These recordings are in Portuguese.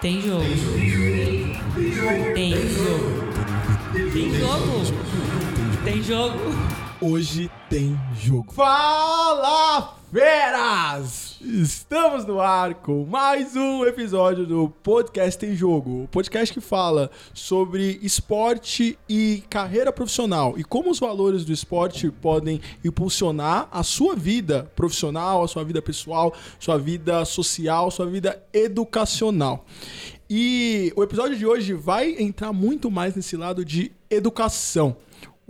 Tem jogo. Tem jogo. Tem jogo. Tem jogo. Hoje tem jogo. Fala, feras! Estamos no ar com mais um episódio do Podcast Tem Jogo. O podcast que fala sobre esporte e carreira profissional e como os valores do esporte podem impulsionar a sua vida profissional, a sua vida pessoal, sua vida social, sua vida educacional. E o episódio de hoje vai entrar muito mais nesse lado de educação.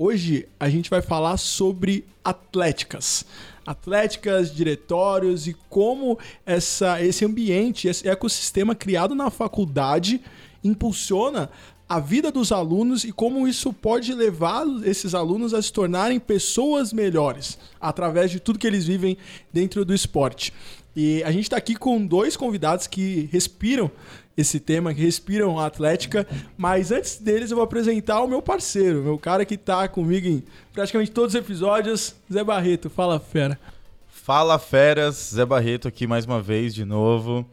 Hoje a gente vai falar sobre atléticas. Atléticas, diretórios e como essa, esse ambiente, esse ecossistema criado na faculdade impulsiona a vida dos alunos e como isso pode levar esses alunos a se tornarem pessoas melhores através de tudo que eles vivem dentro do esporte. E a gente está aqui com dois convidados que respiram esse tema, que respiram a Atlética. Mas antes deles, eu vou apresentar o meu parceiro, meu cara que tá comigo em praticamente todos os episódios, Zé Barreto. Fala, fera. Fala, feras. Zé Barreto aqui mais uma vez, de novo.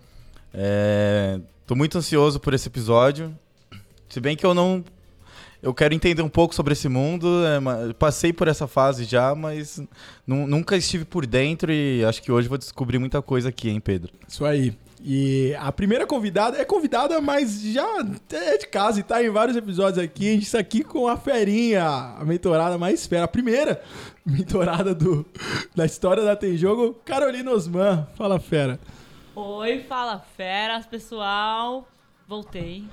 É... Tô muito ansioso por esse episódio. Se bem que eu não eu quero entender um pouco sobre esse mundo. É, passei por essa fase já, mas nunca estive por dentro e acho que hoje vou descobrir muita coisa aqui, hein, Pedro? Isso aí. E a primeira convidada é convidada, mas já é de casa e tá em vários episódios aqui. A gente está aqui com a Ferinha, a mentorada mais fera, a primeira mentorada do, da história da Tem Jogo, Carolina Osman. Fala, fera. Oi, fala, feras, pessoal. Voltei.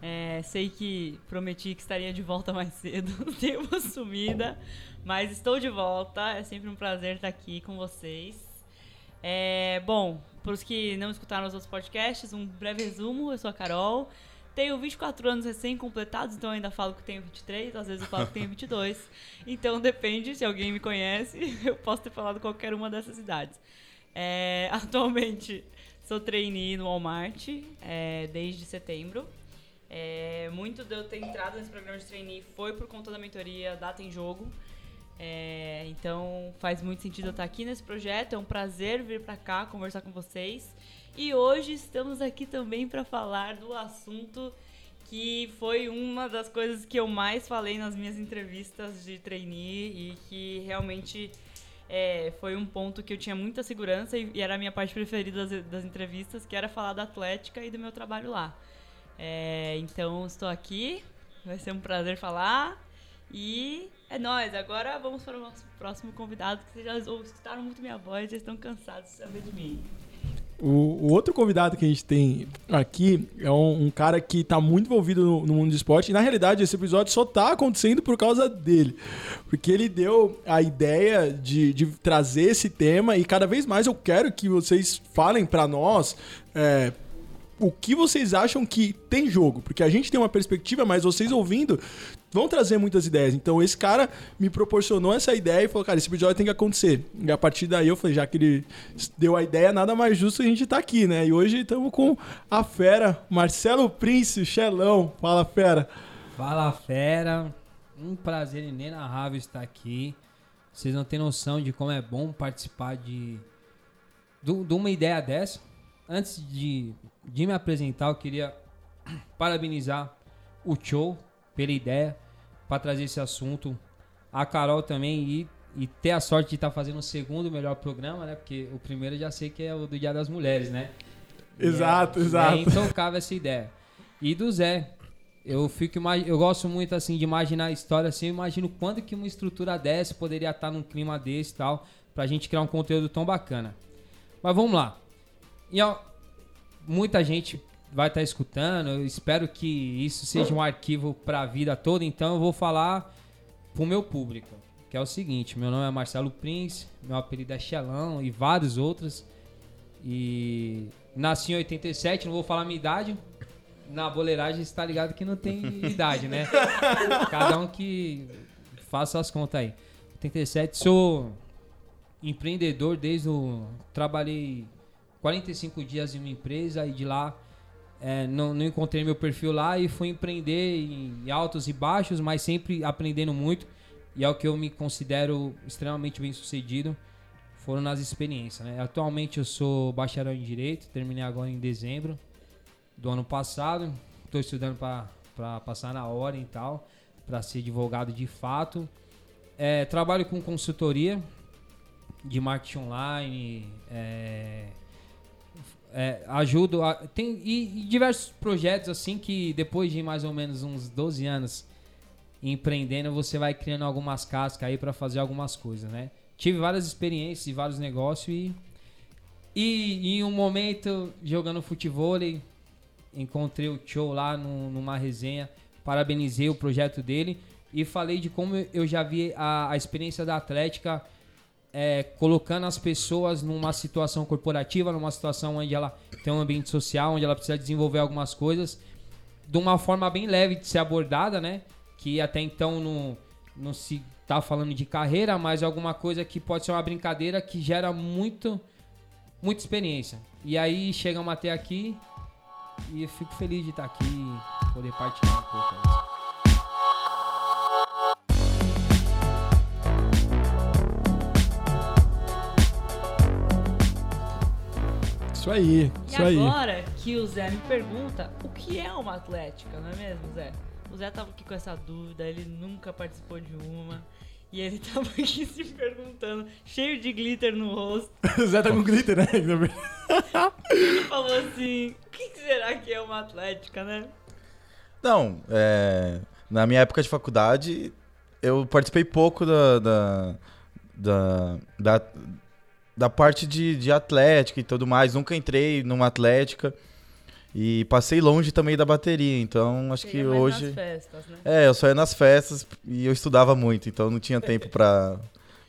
É, sei que prometi que estaria de volta mais cedo, tempo sumida, mas estou de volta. É sempre um prazer estar aqui com vocês. É, bom, para os que não escutaram os outros podcasts, um breve resumo. Eu sou a Carol. Tenho 24 anos recém-completados, então ainda falo que tenho 23, às vezes eu falo que tenho 22. Então depende, se alguém me conhece, eu posso ter falado qualquer uma dessas idades. É, atualmente sou trainee no Walmart é, desde setembro. É, muito de eu ter entrado nesse programa de trainee foi por conta da mentoria Data em Jogo. É, então faz muito sentido eu estar aqui nesse projeto. É um prazer vir para cá conversar com vocês. E hoje estamos aqui também para falar do assunto que foi uma das coisas que eu mais falei nas minhas entrevistas de trainee e que realmente é, foi um ponto que eu tinha muita segurança e, e era a minha parte preferida das, das, entrevistas, que era falar da Atlética e do meu trabalho lá. É, então estou aqui, vai ser um prazer falar e é nóis, agora vamos para o nosso próximo convidado, que vocês já escutaram muito minha voz, já estão cansados de saber de mim. O, o, outro convidado que a gente tem aqui é um, um cara que está muito envolvido no, no, mundo do esporte. E na realidade, esse episódio só está acontecendo por causa dele. Porque ele deu a ideia de, de trazer esse tema e cada vez mais eu quero que vocês falem para nós. É, o que vocês acham que tem jogo? Porque a gente tem uma perspectiva, mas vocês ouvindo vão trazer muitas ideias. Então esse cara me proporcionou essa ideia e falou, cara, esse episódio tem que acontecer. E a partir daí eu falei, já que ele deu a ideia, nada mais justo a gente estar tá aqui, né? E hoje estamos com a fera, Marcelo Prince, Xelão. Fala, fera. Fala, fera. Um prazer inenarrável estar aqui. Vocês não têm noção de como é bom participar de, de, de uma ideia dessa. Antes de, de me apresentar, eu queria parabenizar o show pela ideia para trazer esse assunto. A Carol também e, e ter a sorte de estar tá fazendo o segundo melhor programa, né? Porque o primeiro eu já sei que é o do Dia das Mulheres, né? Exato, é, exato. É intocável essa ideia. E do Zé, eu fico eu gosto muito assim de imaginar a história assim, eu imagino quando que uma estrutura dessa poderia estar num clima desse e tal, pra gente criar um conteúdo tão bacana. Mas vamos lá. E, ó, muita gente vai estar tá escutando. Eu espero que isso seja um arquivo para a vida toda. Então eu vou falar para o meu público, que é o seguinte: meu nome é Marcelo Prince, meu apelido é Xelão e vários outros. E nasci em 87, não vou falar minha idade. Na boleiragem está ligado que não tem idade, né? Cada um que faça as contas aí. 87, sou empreendedor desde o. Trabalhei 45 dias em uma empresa e de lá é, não, não, encontrei meu perfil lá e fui empreender em altos e baixos, mas sempre aprendendo muito. E é o que eu me considero extremamente bem sucedido. Foram nas experiências. Né? Atualmente eu sou bacharel em Direito, terminei agora em dezembro. do ano passado. Estou estudando para passar na hora e tal, para ser advogado de fato. É, trabalho com consultoria de marketing online, é, é, ajudo a, tem e, e, diversos projetos assim que depois de mais ou menos uns 12 anos empreendendo você vai criando algumas cascas aí para fazer algumas coisas né? Tive várias experiências e vários negócios e e em um momento jogando futebol encontrei o Show lá no, numa resenha parabenizei o projeto dele e falei de como eu já vi a, a experiência da Atlética é, colocando as pessoas numa situação corporativa, numa situação onde ela tem um ambiente social, onde ela precisa desenvolver algumas coisas de uma forma bem leve de ser abordada, né? Que até então não, não se tá falando de carreira, mas alguma coisa que pode ser uma brincadeira que gera muito, muita experiência. E aí chegamos até aqui e eu fico feliz de estar aqui e poder partilhar um pouco. Isso aí, e isso aí. agora que o Zé me pergunta o que é uma atlética, não é mesmo, Zé? O Zé tava aqui com essa dúvida, ele nunca participou de uma. E ele tava aqui se perguntando, cheio de glitter no rosto. o Zé tá com glitter, né? ele falou assim: o que será que é uma atlética, né? Não, é, na minha época de faculdade, eu participei pouco da, da, da, da da parte de, de atlética e tudo mais. Nunca entrei numa atlética. E passei longe também da bateria, então acho que hoje. Nas festas, né? É, eu só ia nas festas e eu estudava muito, então não tinha tempo para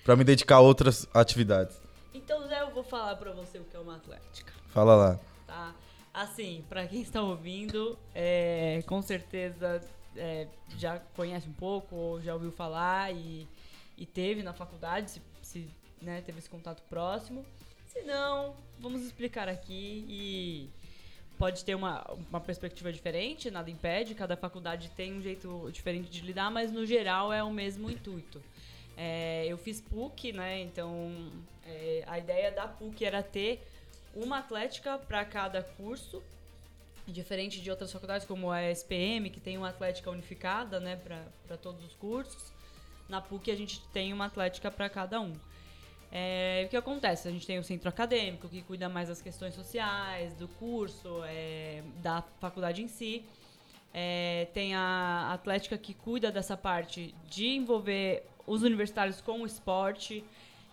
para me dedicar a outras atividades. Então, Zé, eu vou falar para você o que é uma atlética. Fala lá. Tá. Assim, para quem está ouvindo, é, com certeza é, já conhece um pouco ou já ouviu falar e, e teve na faculdade, se né, teve esse contato próximo. Se não, vamos explicar aqui e pode ter uma, uma perspectiva diferente, nada impede, cada faculdade tem um jeito diferente de lidar, mas no geral é o mesmo intuito. É, eu fiz PUC, né? Então é, a ideia da PUC era ter uma atlética para cada curso, diferente de outras faculdades como a SPM, que tem uma atlética unificada, né, para todos os cursos. Na PUC a gente tem uma atlética para cada um. É, o que acontece? A gente tem o centro acadêmico, que cuida mais das questões sociais, do curso, é, da faculdade em si. É, tem a Atlética que cuida dessa parte de envolver os universitários com o esporte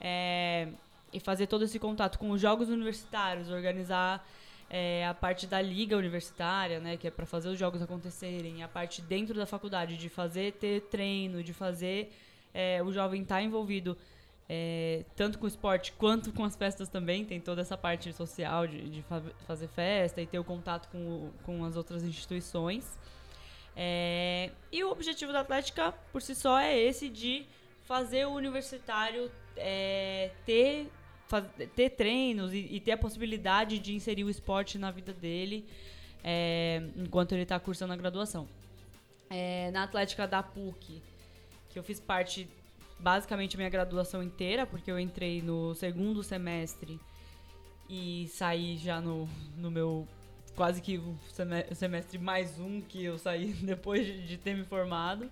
é, e fazer todo esse contato com os jogos universitários, organizar é, a parte da liga universitária, né, que é para fazer os jogos acontecerem, a parte dentro da faculdade de fazer ter treino, de fazer é, o jovem estar tá envolvido é, tanto com o esporte quanto com as festas também, tem toda essa parte social de, de fa fazer festa e ter o contato com, com as outras instituições. É, e o objetivo da Atlética, por si só, é esse de fazer o universitário é, ter, ter treinos e, e, ter a possibilidade de inserir o esporte na vida dele é, enquanto ele está cursando a graduação. É, na Atlética da PUC, que eu fiz parte basicamente minha graduação inteira, porque eu entrei no segundo semestre e saí já no, no meu quase que semestre mais um que eu saí depois de, ter me formado.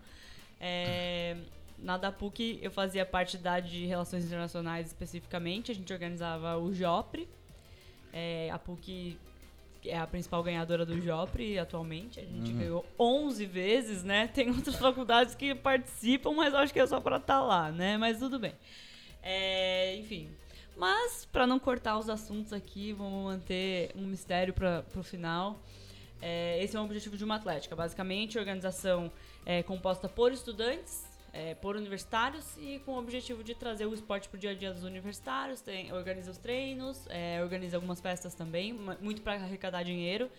É, na da PUC eu fazia parte da de Relações Internacionais especificamente, a gente organizava o JOPRE. É, a PUC é a principal ganhadora do Jopre atualmente. A gente uhum. ganhou 11 vezes, né? Tem outras faculdades que participam, mas acho que é só para estar tá lá, né? Mas tudo bem. É, enfim. Mas, para não cortar os assuntos aqui, vamos manter um mistério para o final. É, esse é o objetivo de uma atlética. Basicamente, a organização é composta por estudantes é, por universitários e com o objetivo de trazer o esporte para o dia a dia dos universitários. Tem, organiza os treinos, é, organiza algumas festas também, muito para arrecadar dinheiro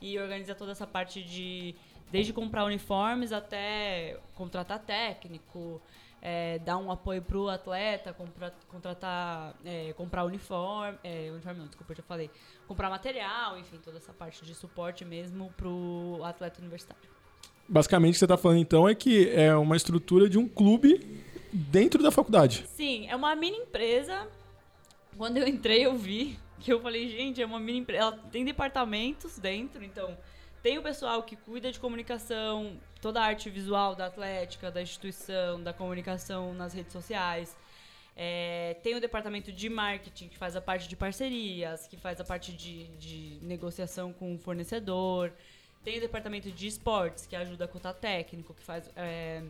e organiza toda essa parte de desde comprar uniformes até contratar técnico, é, dar um apoio para o atleta, comprar, contratar, é, comprar uniforme, é, uniforme não, desculpa, já falei, comprar material, enfim, toda essa parte de suporte mesmo para o atleta universitário. Basicamente, o que você está falando então é que é uma estrutura de um clube dentro da faculdade. Sim, é uma mini empresa. Quando eu entrei, eu vi que eu falei, gente, é uma mini empresa. Ela tem departamentos dentro, então tem o pessoal que cuida de comunicação, toda a arte visual da Atlética, da instituição, da comunicação nas redes sociais. É, tem o departamento de marketing, que faz a parte de parcerias, que faz a parte de, de negociação com o fornecedor. Tem o departamento de esportes, que ajuda a cotar técnico, que faz é,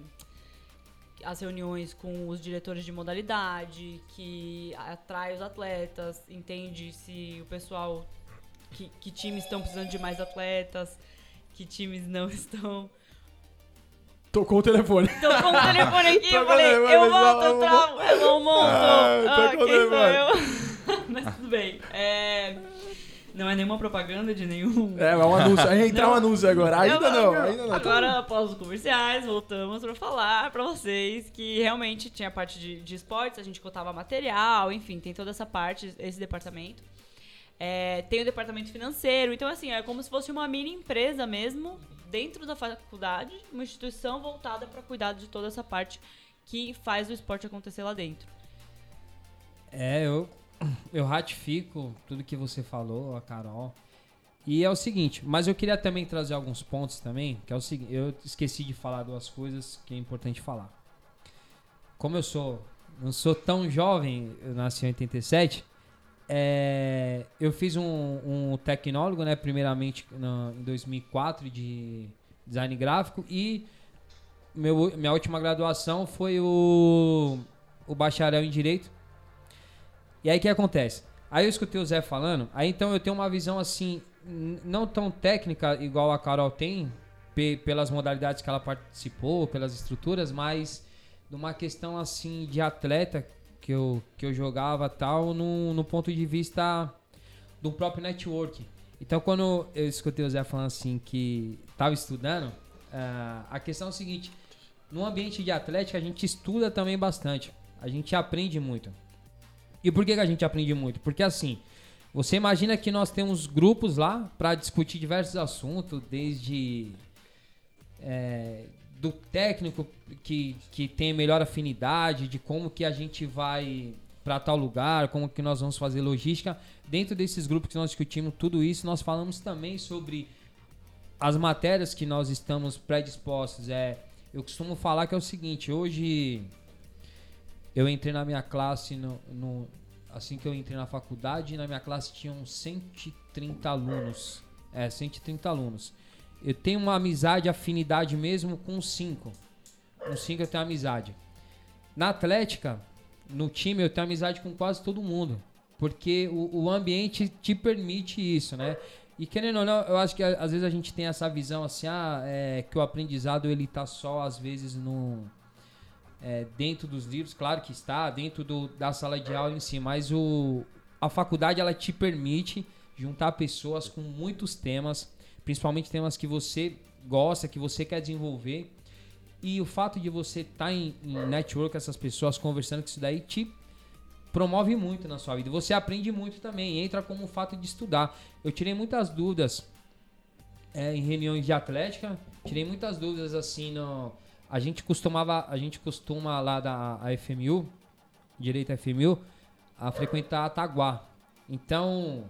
as reuniões com os diretores de modalidade, que atrai os atletas, entende se o pessoal, que, que times estão precisando de mais atletas, que times não estão. Tocou o telefone. Tocou o telefone aqui, eu falei, eu mas volto, eu travo, eu não monto. Ah, Ah, quem sou eu? Mas tudo bem. É, não é nenhuma propaganda de nenhum... É, é um anúncio. Aí entrar um Não. anúncio agora. Ainda não, eu- ainda não. Agora, após os comerciais, voltamos para falar para vocês que realmente tinha a parte de, de esportes, a gente cotava material, enfim, tem toda essa parte, esse departamento. É, tem o departamento financeiro, então assim, é como se fosse uma mini empresa mesmo, dentro da faculdade, uma instituição voltada para cuidar de toda essa parte que faz o esporte acontecer lá dentro. É, eu, eu ratifico tudo que você falou, a Carol. E é o seguinte, mas eu queria também trazer alguns pontos também, que é o seguinte, eu esqueci de falar duas coisas que é importante falar. Como eu sou, não sou tão jovem, eu nasci em 87, é, eu fiz um, um tecnólogo, né, primeiramente na- em 2004 de design gráfico e meu, minha última graduação foi o, o bacharel em direito. E aí o que acontece? Aí eu escutei o Zé falando, aí então eu tenho uma visão assim, não tão técnica igual a Carol tem, pe- pelas modalidades que ela participou, pelas estruturas, mas numa questão assim de atleta que eu, que eu jogava tal, no, no ponto de vista do próprio network. Então quando eu escutei o Zé falando assim que estava estudando, ah, a questão é o seguinte, no ambiente de atlética a gente estuda também bastante, a gente aprende muito. E por que, que a gente aprende muito? Porque assim, você imagina que nós temos grupos lá para discutir diversos assuntos, desde é, do técnico que, que tem melhor afinidade, de como que a gente vai para tal lugar, como que nós vamos fazer logística. Dentro desses grupos que nós discutimos tudo isso, nós falamos também sobre as matérias que nós estamos predispostos. É, eu costumo falar que é o seguinte, hoje eu entrei na minha classe no, no- assim que eu entrei na faculdade, na minha classe tinham 130 alunos. É, 130 alunos. Eu tenho uma amizade, afinidade mesmo com cinco. Com cinco eu tenho amizade. Na Atlética, no time, eu tenho amizade com quase todo mundo. Porque o, o ambiente te permite isso, né? E querendo ou não, eu acho que às vezes a gente tem essa visão assim, ah, é, que o aprendizado ele tá só às vezes no é, dentro dos livros, claro que está, dentro do, da sala de aula em si, mas o, a faculdade ela te permite juntar pessoas com muitos temas, principalmente temas que você gosta, que você quer desenvolver. E o fato de você estar em, em network essas pessoas, conversando com isso daí, te promove muito na sua vida. Você aprende muito também, entra como o fato de estudar. Eu tirei muitas dúvidas é, em reuniões de atlética, tirei muitas dúvidas assim no. A gente costumava, a gente costuma lá da FMU, direito FMU, a frequentar a Taguá. Então,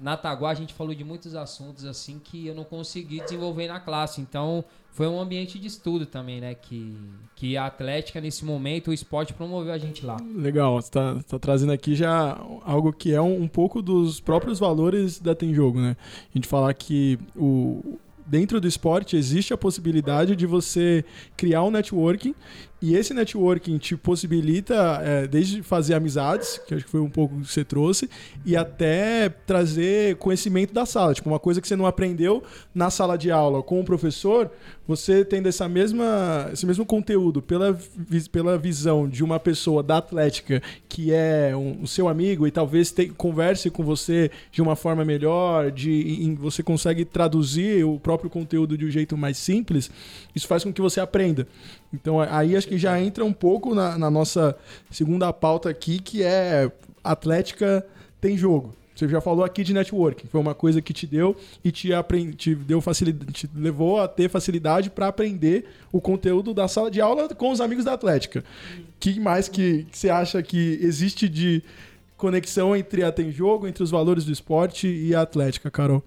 na Taguá a gente falou de muitos assuntos assim que eu não consegui desenvolver na classe. Então, foi um ambiente de estudo também, né? Que, que a Atlética, nesse momento, o esporte promoveu a gente lá. Legal, você tá, tá trazendo aqui já algo que é um, um pouco dos próprios valores da Tem Jogo, né? A gente falar que o, dentro do esporte existe a possibilidade de você criar um networking e esse networking te possibilita é, desde fazer amizades, que acho que foi um pouco que você trouxe, e até trazer conhecimento da sala. Tipo, uma coisa que você não aprendeu na sala de aula com o professor, você tendo essa mesma, esse mesmo conteúdo pela, pela visão de uma pessoa da Atlética que é um, o seu amigo e talvez te- converse com você de uma forma melhor, de, em- você consegue traduzir o próprio conteúdo de um jeito mais simples, isso faz com que você aprenda. Então aí acho que já entra um pouco na, na nossa segunda pauta aqui, que é Atlética tem jogo. Você já falou aqui de networking, foi uma coisa que te deu e te, te deu facilidade, te levou a ter facilidade para aprender o conteúdo da sala de aula com os amigos da Atlética. que mais que você acha que existe de conexão entre a Tem Jogo, entre os valores do esporte e a Atlética, Carol?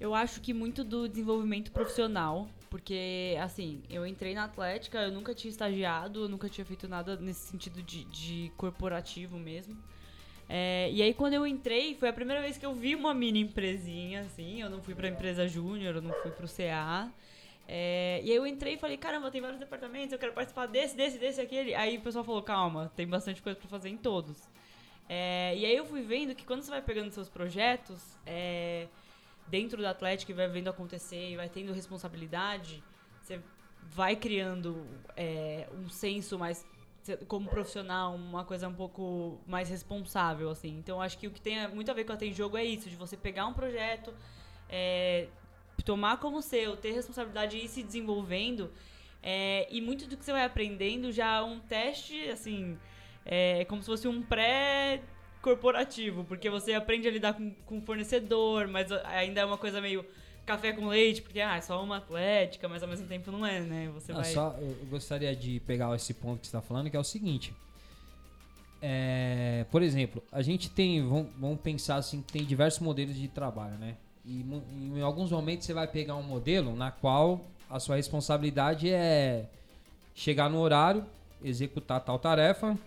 Eu acho que muito do desenvolvimento profissional, porque, assim, eu entrei na Atlética, eu nunca tinha estagiado, eu nunca tinha feito nada nesse sentido de, de corporativo mesmo. É, e aí, quando eu entrei, foi a primeira vez que eu vi uma mini empresinha, assim. Eu não fui pra empresa júnior, eu não fui pro CA. É, e aí eu entrei e falei, caramba, tem vários departamentos, eu quero participar desse, desse, desse, aquele. Aí o pessoal falou, calma, tem bastante coisa pra fazer em todos. É, e aí eu fui vendo que quando você vai pegando seus projetos, é, dentro da Atlético e vai vendo acontecer e vai tendo responsabilidade, você vai criando é, um senso mais como profissional, uma coisa um pouco mais responsável, assim. Então, acho que o que tem muito a ver com a Tem Jogo é isso, de você pegar um projeto, é, tomar como seu, ter responsabilidade e ir se desenvolvendo. É, e muito do que você vai aprendendo já é um teste, assim, é como se fosse um pré corporativo, porque você aprende a lidar com, com fornecedor, mas ainda é uma coisa meio café com leite, porque ah, é só uma atlética, mas ao mesmo tempo não é, né? Você ah, vai... Só, eu gostaria de pegar esse ponto que você está falando, que é o seguinte. É, por exemplo, a gente tem, vamos, vamos pensar assim, que tem diversos modelos de trabalho, né? E em alguns momentos você vai pegar um modelo na qual a sua responsabilidade é chegar no horário, executar tal tarefa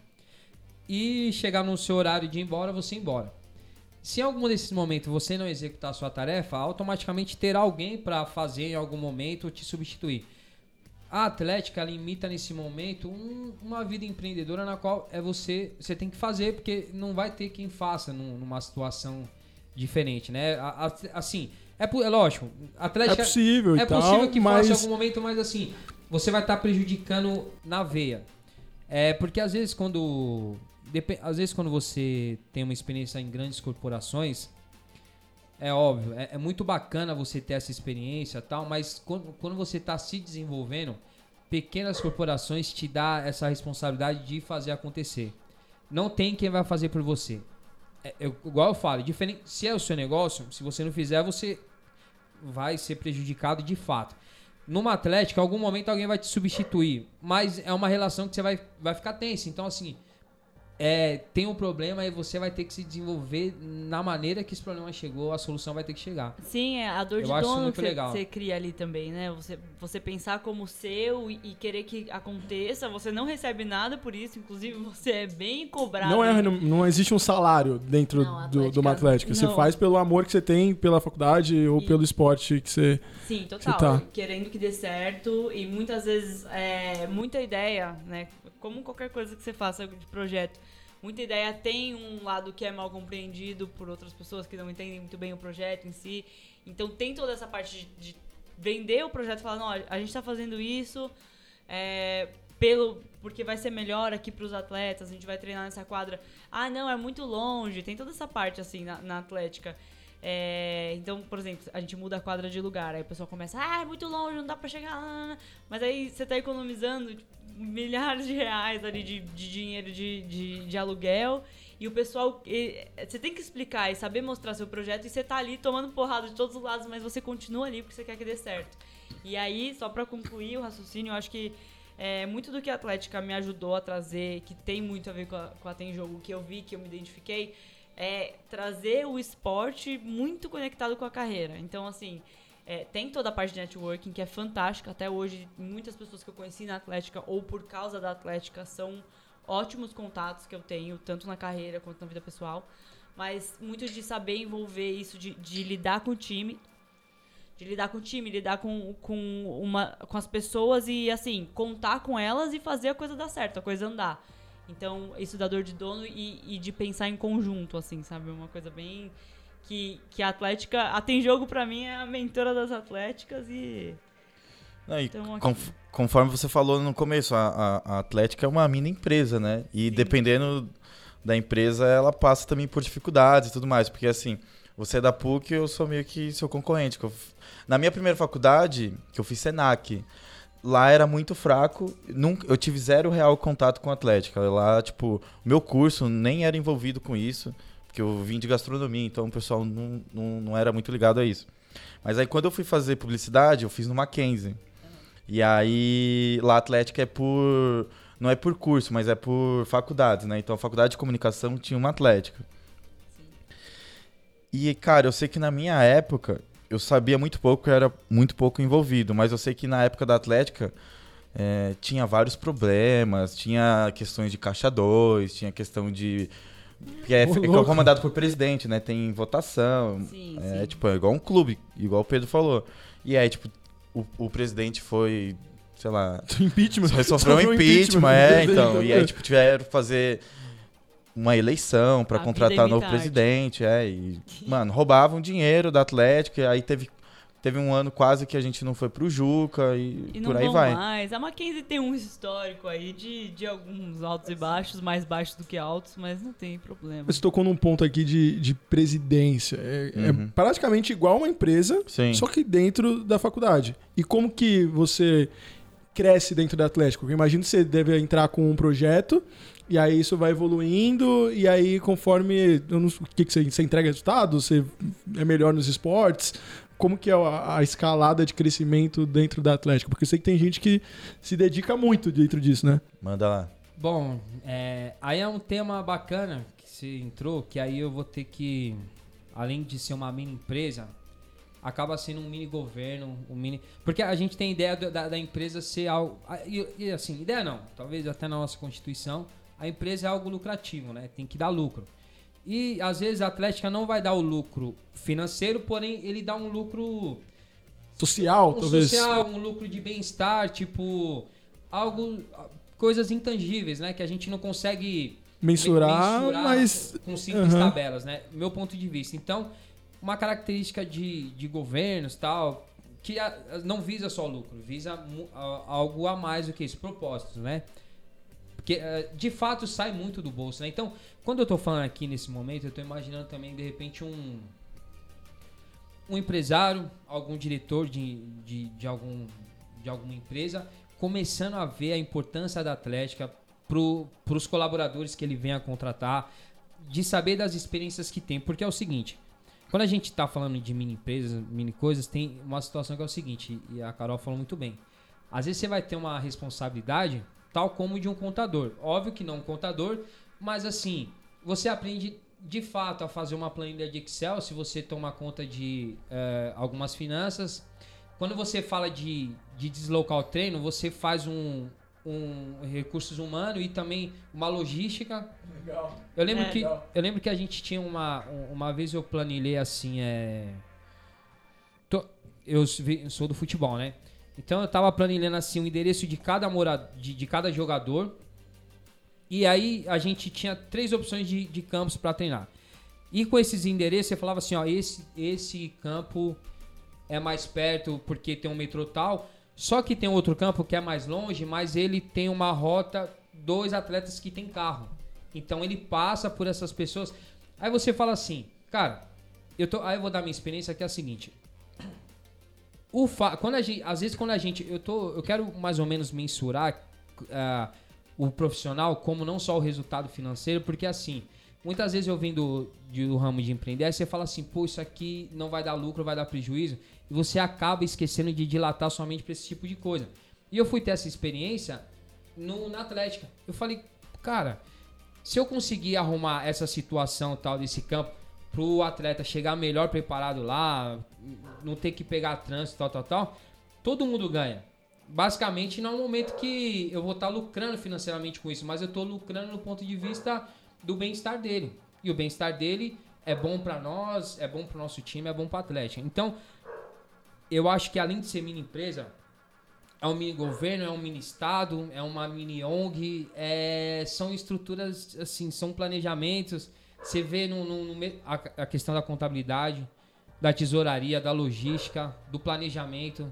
e chegar no seu horário de ir embora, você ir embora. Se em algum desses momentos você não executar a sua tarefa, automaticamente terá alguém para fazer em algum momento te substituir. A Atlética limita nesse momento um, uma vida empreendedora na qual é você você tem que fazer porque não vai ter quem faça num, numa situação diferente, né? A, a, assim, é, é lógico, Atlética é possível, é possível que mas... faça em algum momento, mas assim, você vai estar tá prejudicando na veia. É porque às vezes quando às vezes quando você tem uma experiência em grandes corporações, é óbvio, é, é muito bacana você ter essa experiência tal, mas quando, quando você está se desenvolvendo, pequenas corporações te dá essa responsabilidade de fazer acontecer. Não tem quem vai fazer por você. É, eu, igual eu falo, diferente, se é o seu negócio, se você não fizer, você vai ser prejudicado de fato. Numa Atlética, em algum momento alguém vai te substituir, mas é uma relação que você vai, vai ficar tensa. Então, assim, é, tem um problema e você vai ter que se desenvolver na maneira que esse problema chegou, a solução vai ter que chegar. Sim, é a dor de dono que você, cria ali também, né? Você, você pensar como seu e, e, querer que aconteça, você não recebe nada por isso, inclusive você é bem cobrado. Não, é, não, não existe um salário dentro não, do, de uma atlética. Você faz pelo amor que você tem pela faculdade ou e, pelo esporte que você. Sim, total. Tá. Querendo que dê certo e muitas vezes é muita ideia, né? como qualquer coisa que você faça de projeto, muita ideia tem um lado que é mal compreendido por outras pessoas que não entendem muito bem o projeto em si. Então tem toda essa parte de, de vender o projeto, falar, não, a gente está fazendo isso é, pelo porque vai ser melhor aqui para os atletas, a gente vai treinar nessa quadra. Ah, não, é muito longe. Tem toda essa parte assim na, na Atlética. É, então, por exemplo, a gente muda a quadra de lugar, aí o pessoal começa, ah, é muito longe, não dá pra chegar. Mas aí você tá economizando tipo, milhares de reais ali de, de dinheiro de, de, de aluguel. E o pessoal. E, você tem que explicar e saber mostrar seu projeto e você tá ali tomando porrada de todos os lados, mas você continua ali porque você quer que dê certo. E aí, só pra concluir o raciocínio, eu acho que é, muito do que a Atlética me ajudou a trazer, que tem muito a ver com a, com a Tem Jogo, que eu vi, que eu me identifiquei, é trazer o esporte muito conectado com a carreira. Então, assim, é, tem toda a parte de networking que é fantástica. Até hoje, muitas pessoas que eu conheci na Atlética ou por causa da Atlética são ótimos contatos que eu tenho, tanto na carreira quanto na vida pessoal. Mas muito de saber envolver isso, de, de lidar com o time. De lidar com o time, lidar com, com, uma, com as pessoas e, assim, contar com elas e fazer a coisa dar certo, a coisa andar. Então, isso da dor de dono e, e de pensar em conjunto, assim, sabe? Uma coisa bem. Que, que a Atlética. A Tem Jogo, pra mim, é a mentora das Atléticas e. Não, conforme você falou no começo, a, a, a, Atlética é uma mini empresa, né? E Sim. dependendo da empresa, ela passa também por dificuldades e tudo mais. Porque, assim, você é da PUC, eu sou meio que seu concorrente. Na minha primeira faculdade, que eu fiz SENAC, lá era muito fraco. Nunca, eu tive zero real contato com Atlética. Lá, tipo, meu curso nem era envolvido com isso, porque eu vim de gastronomia, então o pessoal não, não, não era muito ligado a isso. Mas aí quando eu fui fazer publicidade, eu fiz no Mackenzie. E aí lá a Atlética é por não é por curso, mas é por faculdades, né? Então a faculdade de comunicação tinha uma atlética. E, cara, eu sei que na minha época, eu sabia muito pouco, eu era muito pouco envolvido, mas eu sei que na época da Atlética é, tinha vários problemas, tinha questões de caixa 2, tinha questão de. Que é, é louco. comandado por presidente, né? Tem votação. Sim, é sim. tipo, é igual um clube, igual o Pedro falou. E aí, tipo, o, o presidente foi, sei lá, Impeachment. Sofreu um impeachment, é, então. E aí, tipo, tiveram que fazer uma eleição pra A contratar vida novo arte. presidente, é. E, mano, roubavam dinheiro da Atlético, e aí teve, teve um ano quase que a gente não foi pro Juca e, E por aí vai. mais. A Mackenzie tem um histórico aí de, de alguns altos e baixos, mais baixos do que altos, mas não tem problema. Você tocou num ponto aqui de, de presidência. É, é Uhum. praticamente igual uma empresa, Sim. só que dentro da faculdade. E como que você cresce dentro da Atlético? Eu imagino que você deve entrar com um projeto, e aí isso vai evoluindo, e aí conforme. Eu não, o que, que você, você entrega resultado? Você é melhor nos esportes? Como que é a, a escalada de crescimento dentro da Atlético? Porque eu sei que tem gente que se dedica muito dentro disso, né? Manda lá. Bom, é, aí é um tema bacana que você entrou, que aí eu vou ter que, além de ser uma mini empresa, acaba sendo um mini governo, um mini. Porque a gente tem ideia do- da, da empresa ser algo. E, e, assim, ideia não, talvez até na nossa Constituição, a empresa é algo lucrativo, né? Tem que dar lucro. E às vezes a Atlética não vai dar o lucro financeiro, porém ele dá um lucro Social, um talvez. social, um lucro de bem-estar, tipo algo coisas intangíveis, né, que a gente não consegue Mensurar, mensurar mas. com simples Aham. tabelas, né? Meu ponto de vista. Então, uma característica de, de governos tal que a- não visa só lucro, visa a- algo a mais do que isso, propósitos, né? Porque eh, de fato sai muito do bolso, né? Então, quando eu tô falando aqui nesse momento, eu tô imaginando também de repente um um empresário, algum diretor de, de, de, algum, de alguma empresa, começando a ver a importância da Atlética para os colaboradores que ele vem a contratar, de saber das experiências que tem. Porque é o seguinte, quando a gente está falando de mini empresas, mini coisas, tem uma situação que é o seguinte, e a Carol falou muito bem. Às vezes você vai ter uma responsabilidade tal como de um contador. Óbvio que não um contador, mas assim, você aprende de fato a fazer uma planilha de Excel se você toma conta de eh, algumas finanças. Quando você fala de, de deslocar o treino, você faz um, um recursos humanos e também uma logística. Legal. Eu lembro, É. que, eu lembro que a gente tinha uma. um- Uma vez eu planilhei assim. É... tô- eu sou do futebol, né? Então eu tava planilhando assim o endereço de cada mora, de, de cada jogador. E aí a gente tinha três opções de, de campos para treinar. E com esses endereços você falava assim, ó, esse, esse campo é mais perto porque tem um metrô tal. Só que tem outro campo que é mais longe, mas ele tem uma rota, dois atletas que tem carro. Então ele passa por essas pessoas. Aí você fala assim, cara, eu tô, aí eu vou dar minha experiência que é a seguinte. O fa, quando a gente, às vezes quando a gente, eu tô, eu quero mais ou menos mensurar ah, o profissional como não só o resultado financeiro, porque assim, muitas vezes eu vim do, do ramo de empreender, aí você fala assim, pô, isso aqui não vai dar lucro, vai dar prejuízo, e você acaba esquecendo de dilatar sua mente para esse tipo de coisa. E eu fui ter essa experiência no, na Atlética. Eu falei, cara, se eu conseguir arrumar essa situação tal desse campo pro atleta chegar melhor preparado lá, não ter que pegar trânsito, tal, tal, tal, todo mundo ganha. Basicamente, não é um momento que eu vou estar lucrando financeiramente com isso, mas eu estou lucrando no ponto de vista do bem-estar dele. E o bem-estar dele é bom para nós, é bom para o nosso time, é bom para Atlético. Então, eu acho que além de ser mini empresa, é um mini governo, é um mini estado, é uma mini ONG, é, são estruturas assim, são planejamentos. Você vê no, no- no a, a questão da contabilidade, da tesouraria, da logística, do planejamento,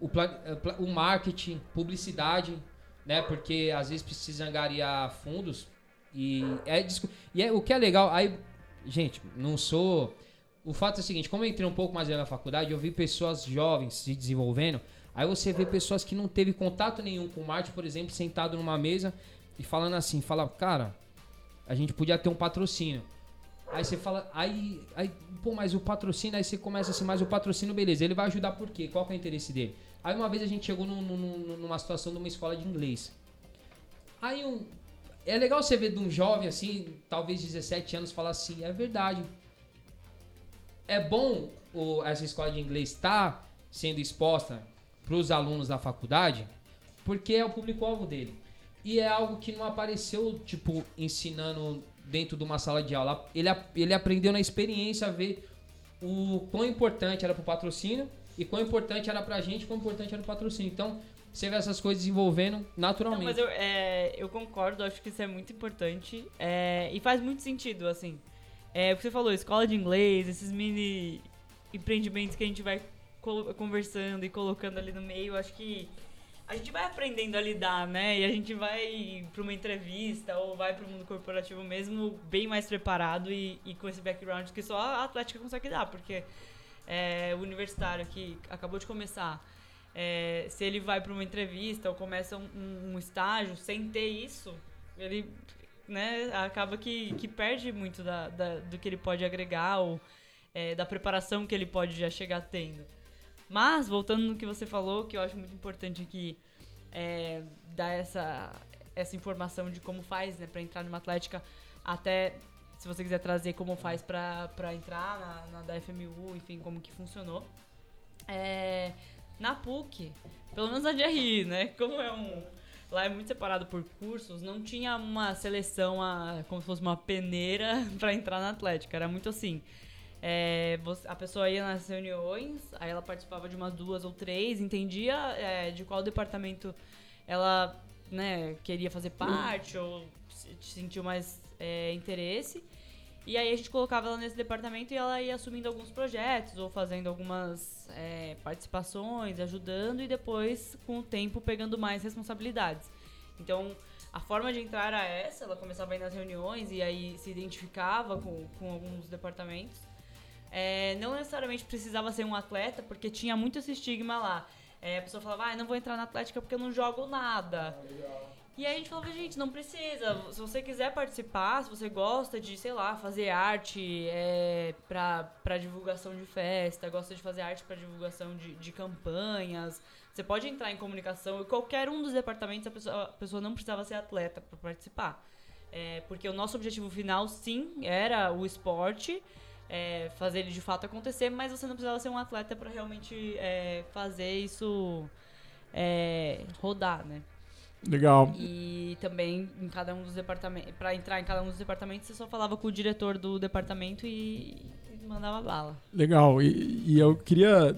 o, eh, pla- o marketing, publicidade, né? Porque às vezes precisa angariar fundos e é, e é o que é legal. Aí, gente, não sou. O fato é o seguinte: como eu entrei um pouco mais na faculdade, eu vi pessoas jovens se desenvolvendo. Aí você vê pessoas que não teve contato nenhum com marketing, por exemplo, sentado numa mesa e falando assim, fala, cara, a gente podia ter um patrocínio. Aí você fala, aí, aí, pô, mas o patrocínio, aí você começa assim, mas o patrocínio, beleza, ele vai ajudar por quê? Qual que é o interesse dele? Aí uma vez a gente chegou num- num- num- numa situação de uma escola de inglês. Aí um. É legal você ver de um jovem assim, talvez 17 anos, falar assim, é verdade. É bom o, essa escola de inglês estar sendo exposta para os alunos da faculdade, porque é o público-alvo dele. E é algo que não apareceu, tipo, ensinando dentro de uma sala de aula. Ele, ele aprendeu na experiência a ver o quão importante era para o patrocínio e quão importante era para a gente, quão importante era o patrocínio. Então, você vê essas coisas desenvolvendo naturalmente. Não, mas eu, é, eu concordo, acho que isso é muito importante é, e faz muito sentido, assim. É, o que você falou, escola de inglês, esses mini empreendimentos que a gente vai conversando e colocando ali no meio, acho que a gente vai aprendendo a lidar, né? E a gente vai para uma entrevista ou vai para o mundo corporativo mesmo bem mais preparado e, e, com esse background que só a Atlética consegue dar, porque é, o universitário que acabou de começar, é, se ele vai para uma entrevista ou começa um, um, estágio sem ter isso, ele né, acaba que, que perde muito da, da do que ele pode agregar ou é, da preparação que ele pode já chegar tendo. Mas, voltando no que você falou, que eu acho muito importante aqui é, dar essa, essa informação de como faz, né, para entrar numa atlética, até se você quiser trazer como faz para entrar na, na da FMU, enfim, como que funcionou. É, na PUC, pelo menos a GRI, né, como é um... Lá é muito separado por cursos, não tinha uma seleção, a, como se fosse uma peneira para entrar na atlética, era muito assim... É, você, a pessoa ia nas reuniões, aí ela participava de umas duas ou três, entendia é, de qual departamento ela né, queria fazer parte ou sentiu mais é, interesse. E aí a gente colocava ela nesse departamento e ela ia assumindo alguns projetos ou fazendo algumas é, participações, ajudando e depois, com o tempo, pegando mais responsabilidades. Então, a forma de entrar era essa, ela começava a ir nas reuniões e aí se identificava com, com alguns departamentos. É, não necessariamente precisava ser um atleta, porque tinha muito esse estigma lá. É, a pessoa falava, ah, não vou entrar na Atlética porque eu não jogo nada. Ah, e aí a gente falava, gente, não precisa. Se você quiser participar, se você gosta de, sei lá, fazer arte é, pra, pra divulgação de festa, gosta de fazer arte pra divulgação de, de campanhas, você pode entrar em comunicação. E qualquer um dos departamentos, a pessoa, a pessoa não precisava ser atleta para participar. É, porque o nosso objetivo final, sim, era o esporte é, fazer ele de fato acontecer, mas você não precisava ser um atleta para realmente é, fazer isso é, rodar, né? Legal. E também em cada um dos departamentos, para entrar em cada um dos departamentos, você só falava com o diretor do departamento e, mandava bala. Legal. E, e eu queria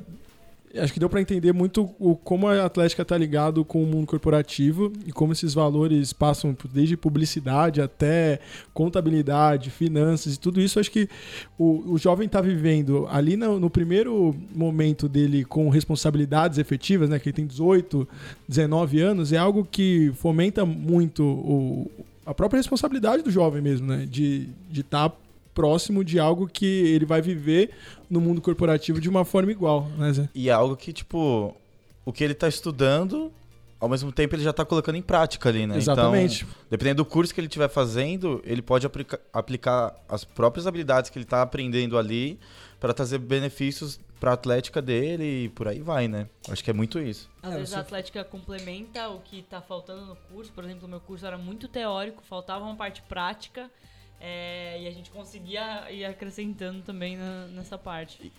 acho que deu para entender muito o, como a Atlética está ligado com o mundo corporativo e como esses valores passam desde publicidade até contabilidade, finanças e tudo isso. Acho que o, o jovem está vivendo ali no, no, primeiro momento dele com responsabilidades efetivas, né, que ele tem 18, 19 anos, é algo que fomenta muito o, a própria responsabilidade do jovem mesmo, né, de estar tá próximo de algo que ele vai viver no mundo corporativo de uma forma igual, né, Zé? E é algo que, tipo, o que ele está estudando, ao mesmo tempo ele já está colocando em prática ali, né? Exatamente. Então, dependendo do curso que ele estiver fazendo, ele pode aplica aplicar as próprias habilidades que ele está aprendendo ali para trazer benefícios para a atlética dele e por aí vai, né? Acho que é muito isso. Às é, vezes a atlética complementa o que está faltando no curso. Por exemplo, o meu curso era muito teórico, faltava uma parte prática. É, e a gente conseguia ir acrescentando também na, nessa parte.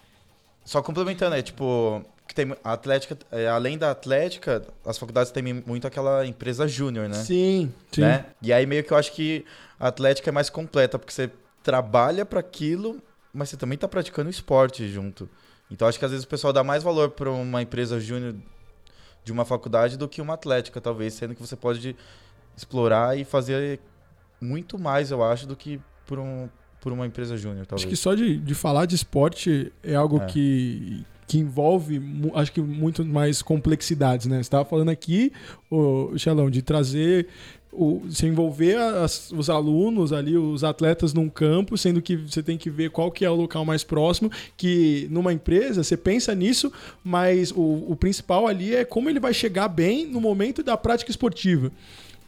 Só complementando, é tipo, que tem a Atlética, é, além da Atlética, as faculdades têm muito aquela empresa júnior, né? Sim, sim. Né? E aí meio que eu acho que a Atlética é mais completa, porque você trabalha para aquilo, mas você também tá praticando esporte junto. Então acho que às vezes o pessoal dá mais valor para uma empresa júnior de uma faculdade do que uma Atlética, talvez, sendo que você pode explorar e fazer muito mais, eu acho, do que por, um, por uma empresa júnior, talvez. Acho que só de, de falar de esporte é algo é. que que envolve, acho que muito mais complexidades, né? Você estava falando aqui, o Xelão, de trazer o, se envolver as, os alunos ali, os atletas num campo, sendo que você tem que ver qual que é o local mais próximo, que numa empresa você pensa nisso, mas o, o principal ali é como ele vai chegar bem no momento da prática esportiva.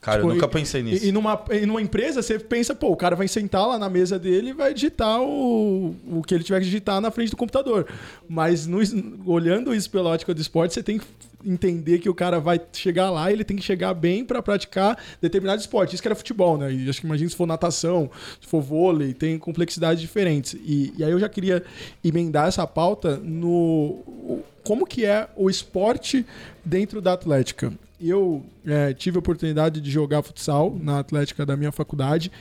Cara, tipo, eu nunca pensei nisso. E, e, numa, e numa empresa, você pensa, pô, o cara vai sentar lá na mesa dele e vai digitar o, o que ele tiver que digitar na frente do computador. Mas no, olhando isso pela ótica do esporte, você tem que entender que o cara vai chegar lá, ele tem que chegar bem pra praticar determinado esporte. Isso que era futebol, né? E acho que imagina se for natação, se for vôlei, tem complexidades diferentes. E, e aí eu já queria emendar essa pauta no como que é o esporte dentro da Atlética. Eu é, tive a oportunidade de jogar futsal na Atlética da minha faculdade.